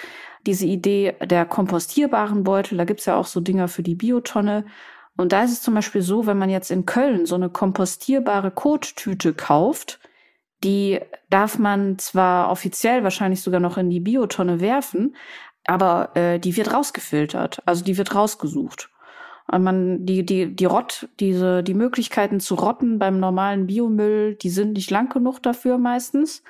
diese Idee der kompostierbaren Beutel. Da gibt's ja auch so Dinger für die Biotonne. Und da ist es zum Beispiel so, wenn man jetzt in Köln so eine kompostierbare Kottüte kauft, die darf man zwar offiziell wahrscheinlich sogar noch in die Biotonne werfen, aber äh, die wird rausgefiltert, also die wird rausgesucht. Und man, die, die, die Rott, diese, die Möglichkeiten zu rotten beim normalen Biomüll, die sind nicht lang genug dafür meistens.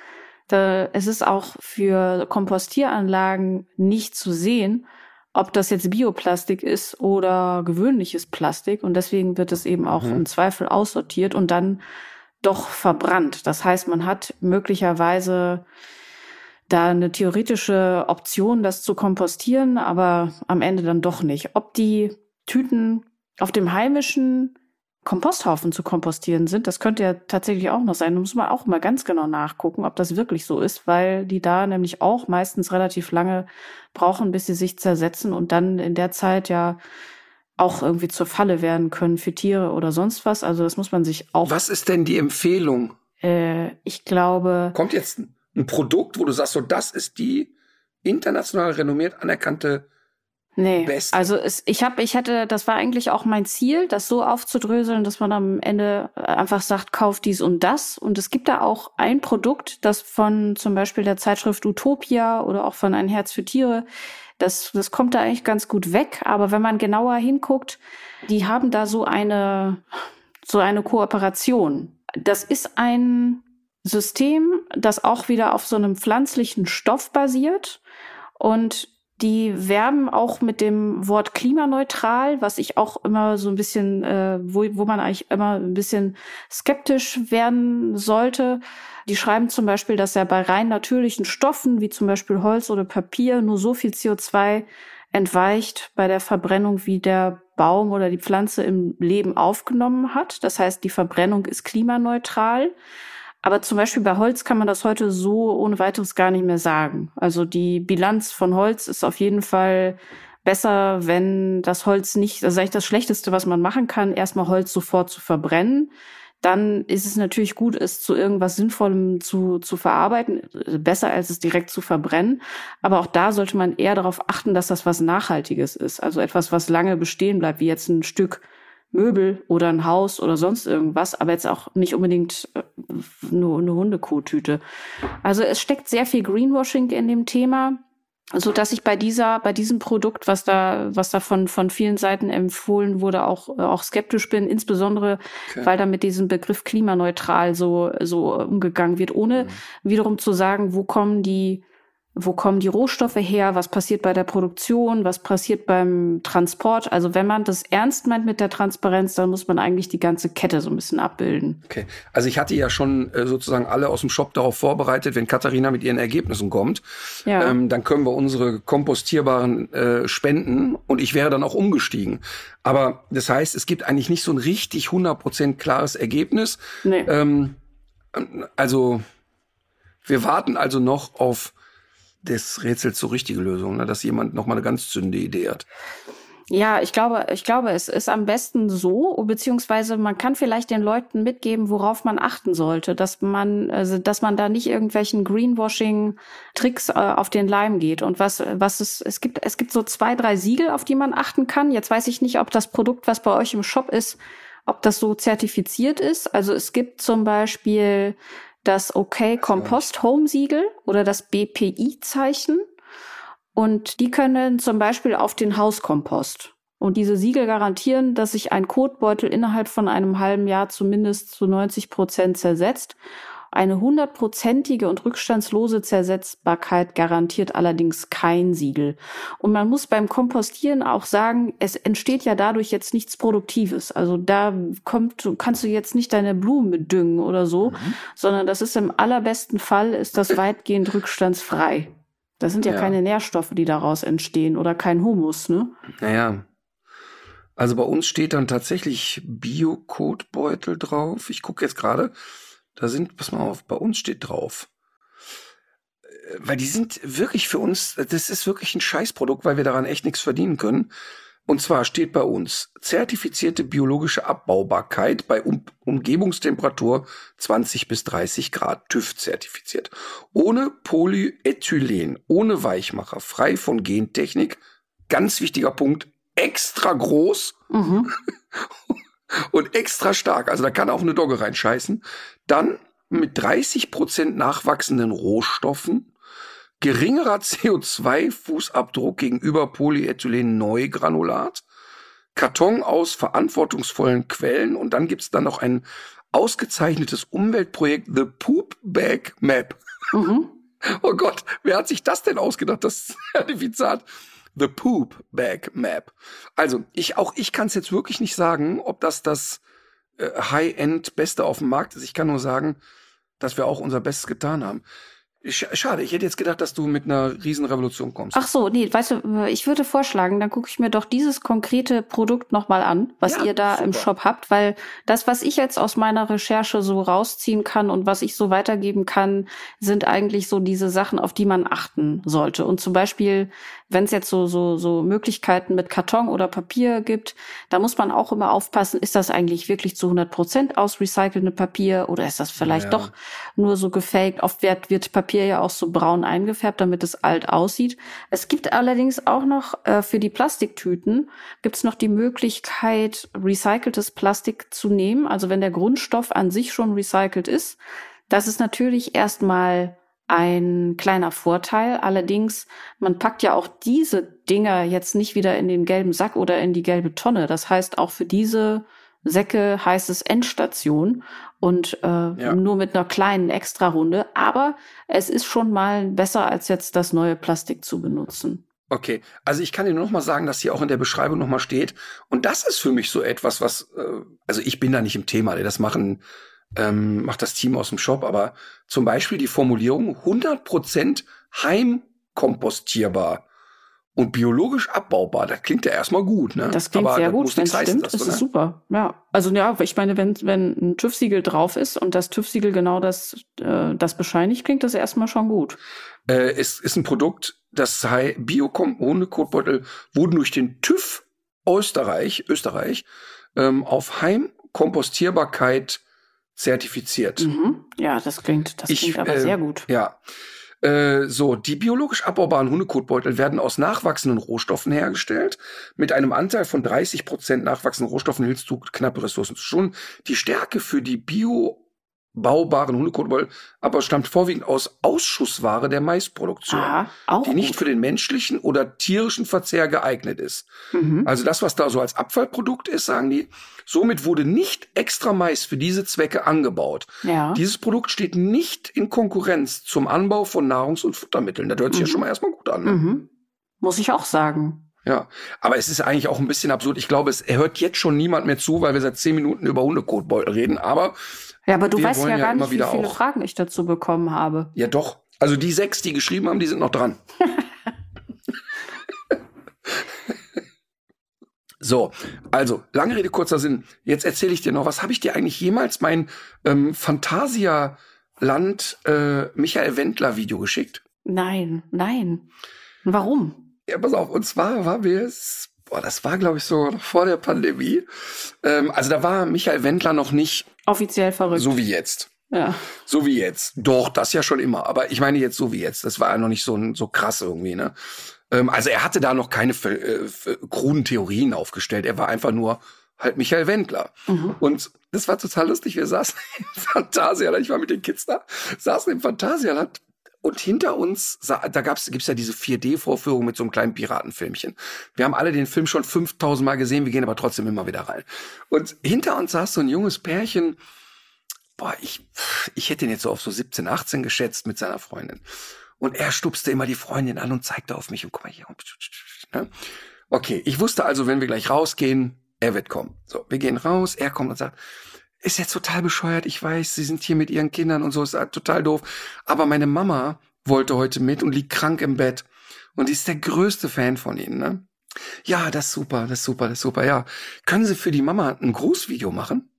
Da, es ist auch für Kompostieranlagen nicht zu sehen, ob das jetzt Bioplastik ist oder gewöhnliches Plastik. Und deswegen wird es eben auch mhm. im Zweifel aussortiert und dann doch verbrannt. Das heißt, man hat möglicherweise da eine theoretische Option, das zu kompostieren, aber am Ende dann doch nicht. Ob die Tüten auf dem heimischen Komposthaufen zu kompostieren sind. Das könnte ja tatsächlich auch noch sein. Da muss man auch mal ganz genau nachgucken, ob das wirklich so ist, weil die da nämlich auch meistens relativ lange brauchen, bis sie sich zersetzen und dann in der Zeit ja auch irgendwie zur Falle werden können für Tiere oder sonst was. Also das muss man sich auch. Was ist denn die Empfehlung? Äh, ich glaube. Kommt jetzt ein Produkt, wo du sagst, so das ist die international renommiert anerkannte Nee, Beste. also es, ich habe, ich hätte, das war eigentlich auch mein Ziel, das so aufzudröseln, dass man am Ende einfach sagt, kauf dies und das. Und es gibt da auch ein Produkt, das von zum Beispiel der Zeitschrift Utopia oder auch von Ein Herz für Tiere, das, das kommt da eigentlich ganz gut weg. Aber wenn man genauer hinguckt, die haben da so eine, so eine Kooperation. Das ist ein System, das auch wieder auf so einem pflanzlichen Stoff basiert und die werben auch mit dem Wort klimaneutral, was ich auch immer so ein bisschen, äh, wo, wo man eigentlich immer ein bisschen skeptisch werden sollte. Die schreiben zum Beispiel, dass ja bei rein natürlichen Stoffen, wie zum Beispiel Holz oder Papier, nur so viel CO2 entweicht bei der Verbrennung, wie der Baum oder die Pflanze im Leben aufgenommen hat. Das heißt, die Verbrennung ist klimaneutral. Aber zum Beispiel bei Holz kann man das heute so ohne weiteres gar nicht mehr sagen. Also die Bilanz von Holz ist auf jeden Fall besser, wenn das Holz nicht, das ist eigentlich das Schlechteste, was man machen kann, erstmal Holz sofort zu verbrennen. Dann ist es natürlich gut, es zu irgendwas Sinnvollem zu, zu verarbeiten. Besser als es direkt zu verbrennen. Aber auch da sollte man eher darauf achten, dass das was Nachhaltiges ist. Also etwas, was lange bestehen bleibt, wie jetzt ein Stück Möbel oder ein Haus oder sonst irgendwas, aber jetzt auch nicht unbedingt äh, nur eine Hundekotüte. Also es steckt sehr viel Greenwashing in dem Thema, so dass ich bei dieser, bei diesem Produkt, was da, was da von, von vielen Seiten empfohlen wurde, auch, auch skeptisch bin, insbesondere, okay. weil da mit diesem Begriff klimaneutral so, so umgegangen wird, ohne mhm. wiederum zu sagen, wo kommen die, wo kommen die Rohstoffe her, was passiert bei der Produktion, was passiert beim Transport. Also wenn man das ernst meint mit der Transparenz, dann muss man eigentlich die ganze Kette so ein bisschen abbilden. Okay, also ich hatte ja schon äh, sozusagen alle aus dem Shop darauf vorbereitet, wenn Katharina mit ihren Ergebnissen kommt, ja. ähm, dann können wir unsere kompostierbaren äh, spenden und ich wäre dann auch umgestiegen. Aber das heißt, es gibt eigentlich nicht so ein richtig 100% klares Ergebnis. Nee. Ähm, also wir warten also noch auf des Rätsels so richtige Lösung, ne? dass jemand noch mal eine ganz zünde Idee hat. Ja, ich glaube, ich glaube, es ist am besten so, beziehungsweise man kann vielleicht den Leuten mitgeben, worauf man achten sollte, dass man, also, dass man da nicht irgendwelchen Greenwashing-Tricks äh, auf den Leim geht. Und was, was es, es gibt, es gibt so zwei, drei Siegel, auf die man achten kann. Jetzt weiß ich nicht, ob das Produkt, was bei euch im Shop ist, ob das so zertifiziert ist. Also es gibt zum Beispiel das OK Compost Home Siegel oder das BPI Zeichen. Und die können zum Beispiel auf den Hauskompost. Und diese Siegel garantieren, dass sich ein Kotbeutel innerhalb von einem halben Jahr zumindest zu 90 Prozent zersetzt eine hundertprozentige und rückstandslose Zersetzbarkeit garantiert allerdings kein Siegel. Und man muss beim Kompostieren auch sagen, es entsteht ja dadurch jetzt nichts Produktives. Also da kommt, kannst du jetzt nicht deine Blumen düngen oder so, mhm. sondern das ist im allerbesten Fall ist das weitgehend rückstandsfrei. Das sind ja, ja, keine Nährstoffe, die daraus entstehen oder kein Humus, ne? Naja. Also bei uns steht dann tatsächlich Bio-Kotbeutel drauf. Ich gucke jetzt gerade. Da sind, pass mal auf, bei uns steht drauf. Äh, weil die sind wirklich für uns, das ist wirklich ein Scheißprodukt, weil wir daran echt nichts verdienen können. Und zwar steht bei uns zertifizierte biologische Abbaubarkeit bei um Umgebungstemperatur 20 bis 30 Grad, TÜV zertifiziert. Ohne Polyethylen, ohne Weichmacher, frei von Gentechnik. Ganz wichtiger Punkt, extra groß. Mhm. und extra stark. Also da kann auch eine Dogge reinscheißen. Dann mit 30 Prozent nachwachsenden Rohstoffen, geringerer CO2-Fußabdruck gegenüber Polyethylen-Neugranulat, Karton aus verantwortungsvollen Quellen und dann gibt's dann noch ein ausgezeichnetes Umweltprojekt The Poop Bag Map. Mhm. Oh Gott, wer hat sich das denn ausgedacht, das Zertifikat? The Poop Bag Map. Also, ich, auch ich kann es jetzt wirklich nicht sagen, ob das das äh, High-End Beste auf dem Markt ist. Ich kann nur sagen, dass wir auch unser Bestes getan haben. Schade, ich hätte jetzt gedacht, dass du mit einer Riesenrevolution kommst. Ach so, nee, weißt du, ich würde vorschlagen, dann gucke ich mir doch dieses konkrete Produkt nochmal an, was ja, ihr da super. im Shop habt, weil das, was ich jetzt aus meiner Recherche so rausziehen kann und was ich so weitergeben kann, sind eigentlich so diese Sachen, auf die man achten sollte. Und zum Beispiel, wenn es jetzt so, so, so Möglichkeiten mit Karton oder Papier gibt, da muss man auch immer aufpassen, ist das eigentlich wirklich zu 100 Prozent aus recyceltem Papier oder ist das vielleicht ja. doch nur so gefaked? Oft wird, wird Papier Papier ja auch so braun eingefärbt, damit es alt aussieht. Es gibt allerdings auch noch äh, für die Plastiktüten gibt's noch die Möglichkeit, recyceltes Plastik zu nehmen. Also wenn der Grundstoff an sich schon recycelt ist, das ist natürlich erstmal ein kleiner Vorteil. Allerdings, man packt ja auch diese Dinger jetzt nicht wieder in den gelben Sack oder in die gelbe Tonne. Das heißt, auch für diese Säcke heißt es Endstation und äh, ja. nur mit einer kleinen Extrarunde. Aber es ist schon mal besser, als jetzt das neue Plastik zu benutzen. Okay, also ich kann dir nur noch mal sagen, dass hier auch in der Beschreibung noch mal steht. Und das ist für mich so etwas, was, äh, also ich bin da nicht im Thema, das machen, ähm, macht das Team aus dem Shop, aber zum Beispiel die Formulierung 100% heimkompostierbar und biologisch abbaubar. Das klingt ja erstmal gut, ne? Das klingt Aber sehr gut, wenn es stimmt, ist es ne? super. Ja, also ja, ich meine, wenn wenn ein TÜV-Siegel drauf ist und das TÜV-Siegel genau das äh, das bescheinigt, klingt das erstmal schon gut. Äh, es ist ein Produkt, das sei Biocom ohne Kotbeutel wurden durch den TÜV Österreich Österreich ähm, auf Heimkompostierbarkeit zertifiziert. Mhm. Ja, das klingt das ich, klingt aber äh, sehr gut. Ja. Äh, so, die biologisch abbaubaren Hundekotbeutel werden aus nachwachsenden Rohstoffen hergestellt. Mit einem Anteil von 30 Prozent nachwachsenden Rohstoffen hältst du knappe Ressourcen. Schon die Stärke für die Bio baubaren Hundekotbeutel, aber stammt vorwiegend aus Ausschussware der Maisproduktion, Aha, die nicht gut. für den menschlichen oder tierischen Verzehr geeignet ist. Mhm. Also das, was da so als Abfallprodukt ist, sagen die, somit wurde nicht extra Mais für diese Zwecke angebaut. Ja. Dieses Produkt steht nicht in Konkurrenz zum Anbau von Nahrungs- und Futtermitteln. Das hört sich mhm. ja schon mal erstmal gut an. Ne? Mhm. Muss ich auch sagen. Ja, aber es ist eigentlich auch ein bisschen absurd. Ich glaube, es hört jetzt schon niemand mehr zu, weil wir seit zehn Minuten über Hundekotbeutel reden. Aber ja, aber du weißt ja gar nicht, wie viele auch. Fragen ich dazu bekommen habe. Ja, doch. Also die sechs, die geschrieben haben, die sind noch dran. so, also lange Rede kurzer Sinn. Jetzt erzähle ich dir noch, was habe ich dir eigentlich jemals mein ähm, Fantasia Land äh, Michael Wendler Video geschickt? Nein, nein. Warum? Ja, pass auf. Und zwar war mir es boah, das war, glaube ich, so vor der Pandemie. Ähm, also da war Michael Wendler noch nicht offiziell verrückt. So wie jetzt. Ja. So wie jetzt. Doch, das ja schon immer. Aber ich meine jetzt so wie jetzt. Das war ja noch nicht so, so krass irgendwie, ne? Ähm, also er hatte da noch keine äh, kruden Theorien aufgestellt. Er war einfach nur halt Michael Wendler. Mhm. Und das war total lustig. Wir saßen im Phantasialand, ich war mit den Kids da, saßen im Phantasialand und hinter uns, da gab's, gibt's ja diese 4D-Vorführung mit so einem kleinen Piratenfilmchen. Wir haben alle den Film schon 5000 Mal gesehen, wir gehen aber trotzdem immer wieder rein. Und hinter uns saß so ein junges Pärchen, boah, ich, ich hätte ihn jetzt so auf so 17, 18 geschätzt mit seiner Freundin. Und er stupste immer die Freundin an und zeigte auf mich und guck mal hier. Ne? Okay, ich wusste also, wenn wir gleich rausgehen, er wird kommen. So, wir gehen raus, er kommt und sagt, ist jetzt total bescheuert. Ich weiß, sie sind hier mit ihren Kindern und so, ist halt total doof. Aber meine Mama wollte heute mit und liegt krank im Bett. Und die ist der größte Fan von ihnen, ne? Ja, das ist super, das ist super, das ist super, ja. Können Sie für die Mama ein Grußvideo machen?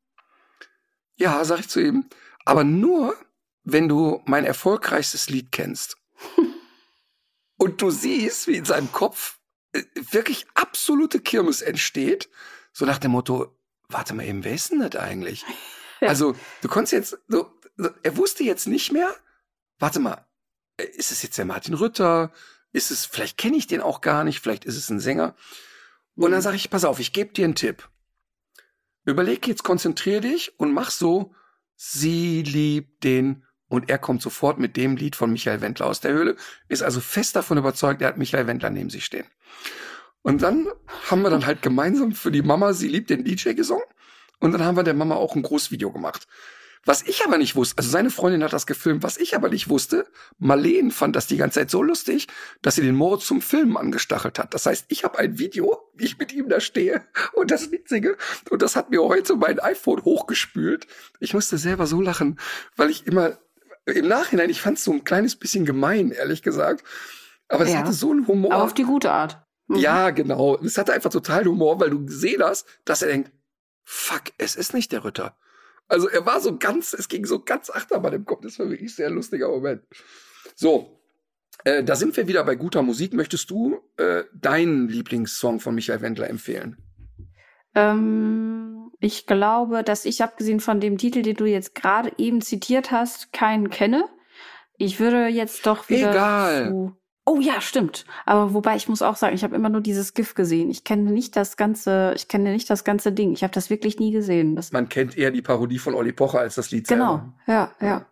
Ja, sag ich zu ihm. Aber nur, wenn du mein erfolgreichstes Lied kennst. und du siehst, wie in seinem Kopf äh, wirklich absolute Kirmes entsteht. So nach dem Motto, warte mal eben, wer ist denn das eigentlich? Ja. Also, du konntest jetzt, so, er wusste jetzt nicht mehr, warte mal, äh, ist es jetzt der Martin Rütter? Ist es, vielleicht kenne ich den auch gar nicht, vielleicht ist es ein Sänger. Und dann mhm. sage ich, pass auf, ich gebe dir einen Tipp. Überleg jetzt, konzentrier dich und mach so, sie liebt den und er kommt sofort mit dem Lied von Michael Wendler aus der Höhle, ist also fest davon überzeugt, er hat Michael Wendler neben sich stehen. Und dann haben wir dann halt gemeinsam für die Mama, sie liebt den DJ gesungen. Und dann haben wir der Mama auch ein Großvideo gemacht. Was ich aber nicht wusste, also seine Freundin hat das gefilmt, was ich aber nicht wusste, Marleen fand das die ganze Zeit so lustig, dass sie den Moritz zum Filmen angestachelt hat. Das heißt, ich habe ein Video, wie ich mit ihm da stehe und das mitsinge. Und das hat mir heute mein iPhone hochgespült. Ich musste selber so lachen, weil ich immer im Nachhinein, ich fand es so ein kleines bisschen gemein, ehrlich gesagt. Aber es ja, hatte so einen Humor. Aber auf die gute Art. Mhm. Ja, genau. Es hatte einfach total Humor, weil du gesehen hast, dass er denkt, fuck, es ist nicht der Ritter. Also er war so ganz, es ging so ganz achterbahn im Kopf. Das war wirklich ein sehr lustiger Moment. So, äh, da sind wir wieder bei guter Musik. Möchtest du äh, deinen Lieblingssong von Michael Wendler empfehlen? Ähm, ich glaube, dass ich abgesehen von dem Titel, den du jetzt gerade eben zitiert hast, keinen kenne. Ich würde jetzt doch wieder Egal. zu Oh ja, stimmt. Aber wobei ich muss auch sagen, ich habe immer nur dieses GIF gesehen. Ich kenne nicht das ganze, ich kenne nicht das ganze Ding. Ich habe das wirklich nie gesehen. Das, Man kennt eher die Parodie von Olli Pocher als das Lied genau, selber. ja, ja.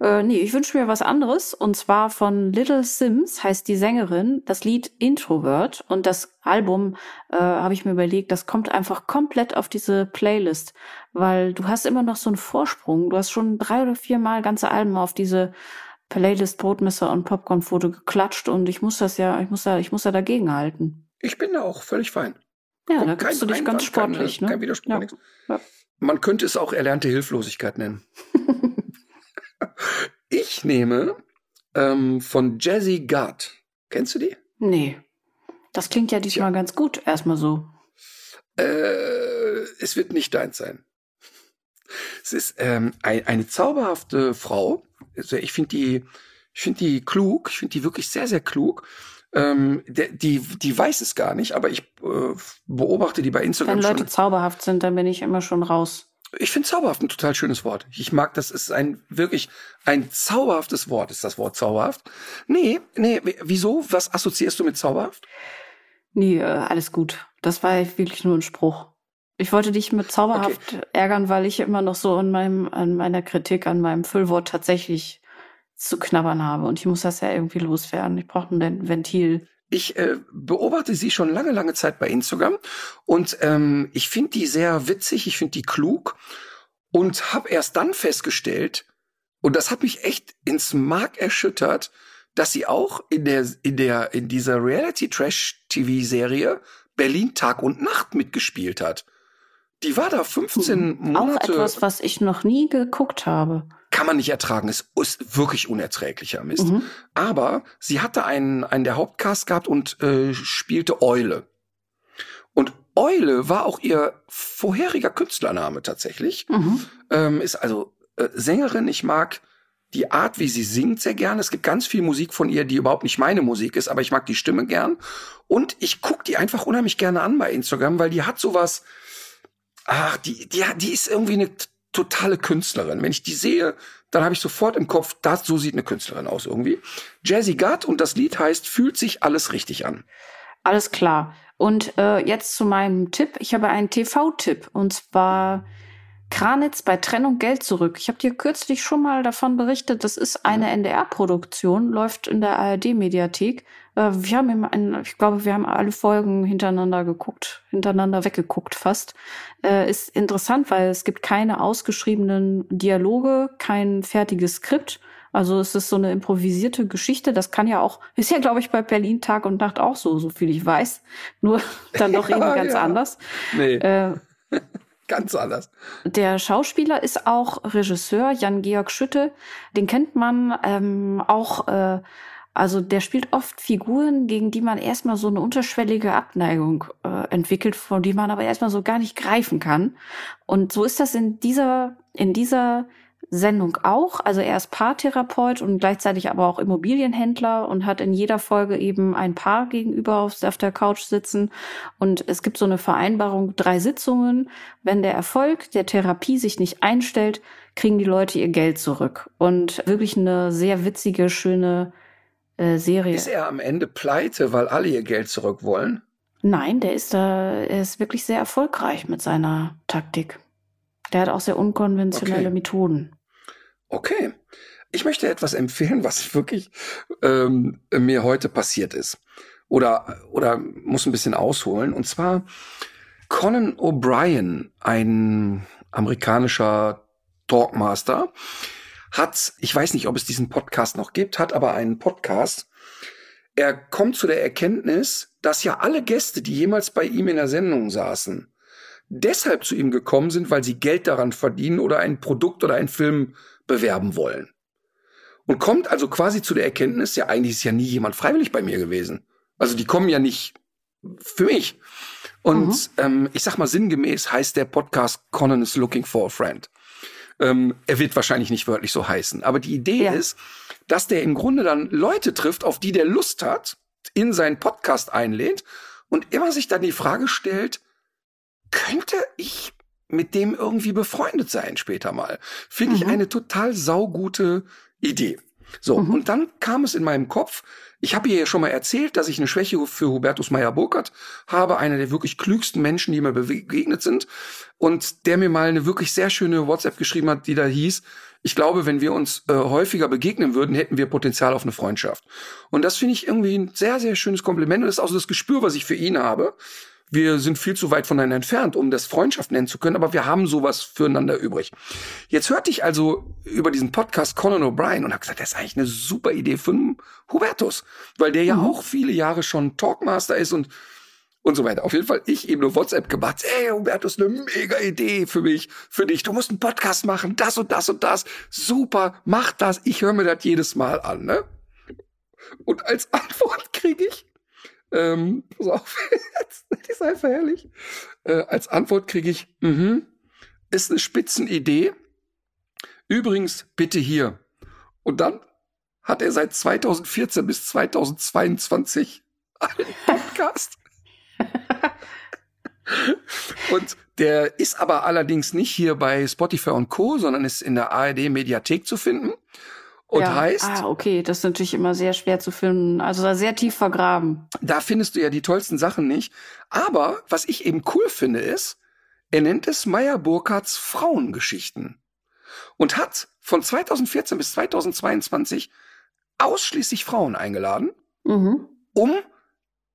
Äh, nee, ich wünsche mir was anderes. Und zwar von Little Sims heißt die Sängerin das Lied Introvert. Und das Album, äh, habe ich mir überlegt, das kommt einfach komplett auf diese Playlist. Weil du hast immer noch so einen Vorsprung. Du hast schon drei oder vier Mal ganze Alben auf diese Playlist Brotmesser und Popcornfoto geklatscht. Und ich muss das ja, ich muss da, ich muss da dagegen halten. Ich bin da auch völlig fein. Ja, Kommt da kein gibst du dich Einwand, ganz sportlich, keine, ne? Kein Widerspruch, Ja. nichts. Ja. Man könnte es auch erlernte Hilflosigkeit nennen. ich nehme ähm, von Jazzy Gard. Kennst du die? Nee. Das klingt ja diesmal ganz gut, erstmal so. Äh, es wird nicht deins sein. Es ist ähm, ein, eine zauberhafte Frau. Also ich finde die, ich finde die klug. Ich finde die wirklich sehr, sehr klug. Ähm, der, die, die weiß es gar nicht, aber ich äh, beobachte die bei Instagram Wenn Leute schon. zauberhaft sind, dann bin ich immer schon raus. Ich finde zauberhaft ein total schönes Wort. Ich mag das, ist ein wirklich ein zauberhaftes Wort, ist das Wort zauberhaft. Nee, nee, wieso? Was assoziierst du mit zauberhaft? Nee, äh, alles gut. Das war wirklich nur ein Spruch. Ich wollte dich mit zauberhaft ärgern, weil ich immer noch so an meinem, an meiner Kritik, an meinem Füllwort tatsächlich zu knabbern habe. Und ich muss das ja irgendwie loswerden. Ich brauche ein Ventil. Ich äh, beobachte sie schon lange, lange Zeit bei Instagram und ähm, ich finde die sehr witzig, ich finde die klug und habe erst dann festgestellt, und das hat mich echt ins Mark erschüttert, dass sie auch in der in der in dieser Reality Trash TV Serie Berlin Tag und Nacht mitgespielt hat. Die war da 15 Hm. Auch Monate. etwas, was ich noch nie geguckt habe. kann man nicht ertragen. Es ist wirklich unerträglicher Mist. Mhm. Aber sie hatte einen, einen der Hauptcast gehabt und äh, spielte Eule. Und Eule war auch ihr vorheriger Künstlername tatsächlich. Mhm. Ähm, ist also äh, Sängerin. Ich mag die Art, wie sie singt, sehr gern. Es gibt ganz viel Musik von ihr, die überhaupt nicht meine Musik ist, aber ich mag die Stimme gern. Und ich guck die einfach unheimlich gerne an bei Instagram, weil die hat sowas. Ach, die, die, die ist irgendwie eine totale Künstlerin. Wenn ich die sehe, dann habe ich sofort im Kopf, das, so sieht eine Künstlerin aus irgendwie. Jazzy Gutt und das Lied heißt Fühlt sich alles richtig an. Alles klar. Und äh, jetzt zu meinem Tipp. Ich habe einen TV-Tipp und zwar Kranitz bei Trennung Geld zurück. Ich habe dir kürzlich schon mal davon berichtet. Das ist eine NDR-Produktion, läuft in der ARD-Mediathek. Äh, wir haben im, ein, ich glaube, wir haben alle Folgen hintereinander geguckt, hintereinander weggeguckt fast. Äh, ist interessant, weil es gibt keine ausgeschriebenen Dialoge, kein fertiges Skript. Also es ist so eine improvisierte Geschichte. Das kann ja auch, ist ja, glaube ich, bei Berlin Tag und Nacht auch so, so viel ich weiß. Nur dann doch Ja, eben ganz ja. anders. Nee, Äh, ganz anders. der Schauspieler ist auch Regisseur, Jan-Georg Schütte. Den kennt man ähm, auch, äh, also der spielt oft Figuren, gegen die man erstmal so eine unterschwellige Abneigung äh, entwickelt, von die man aber erstmal so gar nicht greifen kann. Und so ist das in dieser, in dieser Sendung auch. Also er ist Paartherapeut und gleichzeitig aber auch Immobilienhändler und hat in jeder Folge eben ein Paar gegenüber auf, auf der Couch sitzen. Und es gibt so eine Vereinbarung, drei Sitzungen. Wenn der Erfolg der Therapie sich nicht einstellt, kriegen die Leute ihr Geld zurück. Und wirklich eine sehr witzige, schöne äh, Serie. Ist er am Ende pleite, weil alle ihr Geld zurück wollen? Nein, der ist da, er ist wirklich sehr erfolgreich mit seiner Taktik. Der hat auch sehr unkonventionelle Okay. Methoden. Okay. Ich möchte etwas empfehlen, was wirklich ähm, mir heute passiert ist. Oder, oder muss ein bisschen ausholen. Und zwar Conan O'Brien, ein amerikanischer Talkmaster, hat, ich weiß nicht, ob es diesen Podcast noch gibt, hat aber einen Podcast. Er kommt zu der Erkenntnis, dass ja alle Gäste, die jemals bei ihm in der Sendung saßen, deshalb zu ihm gekommen sind, weil sie Geld daran verdienen oder ein Produkt oder einen Film bewerben wollen. Und kommt also quasi zu der Erkenntnis, ja, eigentlich ist ja nie jemand freiwillig bei mir gewesen. Also die kommen ja nicht für mich. Und Mhm. ähm, ich sag mal sinngemäß heißt der Podcast Conan is looking for a friend. Ähm, er wird wahrscheinlich nicht wörtlich so heißen. Aber die Idee Ja. ist, dass der im Grunde dann Leute trifft, auf die der Lust hat, in seinen Podcast einlädt und immer sich dann die Frage stellt, könnte ich mit dem irgendwie befreundet sein später mal? Finde ich Mhm. eine total saugute Idee. So, mhm. und dann kam es in meinem Kopf, ich habe ihr ja schon mal erzählt, dass ich eine Schwäche für Hubertus Meyer-Burkhardt habe, einer der wirklich klügsten Menschen, die mir begegnet sind und der mir mal eine wirklich sehr schöne WhatsApp geschrieben hat, die da hieß, ich glaube, wenn wir uns äh, häufiger begegnen würden, hätten wir Potenzial auf eine Freundschaft. Und das finde ich irgendwie ein sehr, sehr schönes Kompliment und das ist auch so das Gespür, was ich für ihn habe. Wir sind viel zu weit voneinander entfernt, um das Freundschaft nennen zu können, aber wir haben sowas füreinander übrig. Jetzt hörte ich also über diesen Podcast Conan O'Brien und habe gesagt, das ist eigentlich eine super Idee für Hubertus, weil der ja mhm. auch viele Jahre schon Talkmaster ist und und so weiter. Auf jeden Fall ich eben eine WhatsApp gemacht. Ey, Hubertus, eine mega Idee für mich, für dich. Du musst einen Podcast machen, das und das und das. Super, mach das. Ich höre mir das jedes Mal an, ne? Und als Antwort kriege ich, ähm, pass auf, das ist einfach herrlich. Äh, als Antwort kriege ich, mhm, ist eine Spitzenidee. Übrigens, bitte hier. Und dann hat er seit 2014 bis 2022 einen Podcast. und der ist aber allerdings nicht hier bei Spotify und Co., sondern ist in der ARD Mediathek zu finden. Und ja. heißt. Ah, okay, das ist natürlich immer sehr schwer zu finden. Also sehr tief vergraben. Da findest du ja die tollsten Sachen nicht. Aber was ich eben cool finde, ist, er nennt es Meyer Burkhardts Frauengeschichten. Und hat von 2014 bis 2022 ausschließlich Frauen eingeladen, mhm. um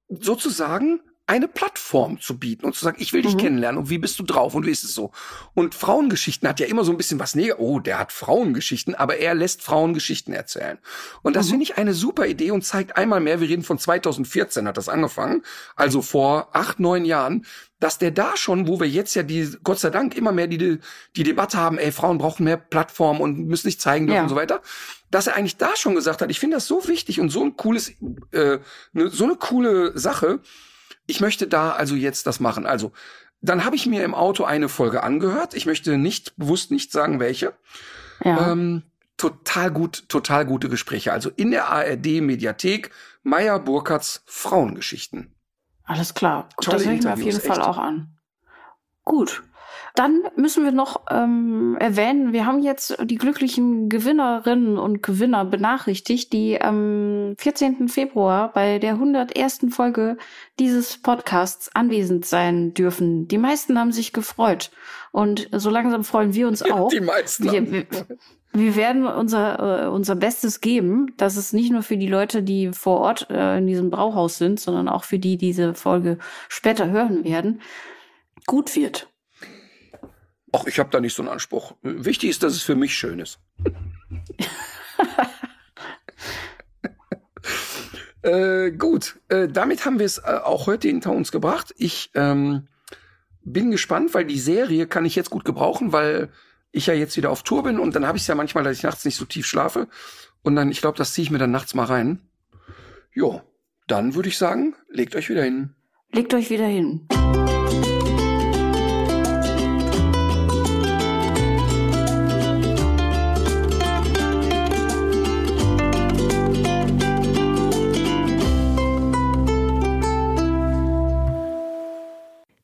sozusagen eine Plattform zu bieten und zu sagen, ich will dich mhm. kennenlernen und wie bist du drauf und wie ist es so? Und Frauengeschichten hat ja immer so ein bisschen was Negatives. Oh, der hat Frauengeschichten, aber er lässt Frauengeschichten erzählen. Und das mhm. finde ich eine super Idee und zeigt einmal mehr, wir reden von 2014 hat das angefangen, also vor acht, neun Jahren, dass der da schon, wo wir jetzt ja die, Gott sei Dank immer mehr die, die Debatte haben, ey, Frauen brauchen mehr Plattform und müssen sich zeigen dürfen ja. und so weiter, dass er eigentlich da schon gesagt hat, ich finde das so wichtig und so ein cooles, äh, ne, so eine coole Sache, ich möchte da also jetzt das machen. Also, dann habe ich mir im Auto eine Folge angehört. Ich möchte nicht bewusst nicht sagen, welche. Ja. Ähm, total gut, total gute Gespräche. Also in der ARD Mediathek Meier Burkhards Frauengeschichten. Alles klar. Tolle das höre ich mir auf jeden Fall auch an. Gut. Dann müssen wir noch ähm, erwähnen, wir haben jetzt die glücklichen Gewinnerinnen und Gewinner benachrichtigt, die am 14. Februar bei der 101. Folge dieses Podcasts anwesend sein dürfen. Die meisten haben sich gefreut und so langsam freuen wir uns auch. Die meisten. Wir, wir, wir werden unser, äh, unser Bestes geben, dass es nicht nur für die Leute, die vor Ort äh, in diesem Brauhaus sind, sondern auch für die, die diese Folge später hören werden, gut wird. Ach, ich habe da nicht so einen Anspruch. Wichtig ist, dass es für mich schön ist. äh, gut, äh, damit haben wir es äh, auch heute hinter uns gebracht. Ich ähm, bin gespannt, weil die Serie kann ich jetzt gut gebrauchen, weil ich ja jetzt wieder auf Tour bin und dann habe ich es ja manchmal, dass ich nachts nicht so tief schlafe. Und dann, ich glaube, das ziehe ich mir dann nachts mal rein. Jo, dann würde ich sagen, legt euch wieder hin. Legt euch wieder hin.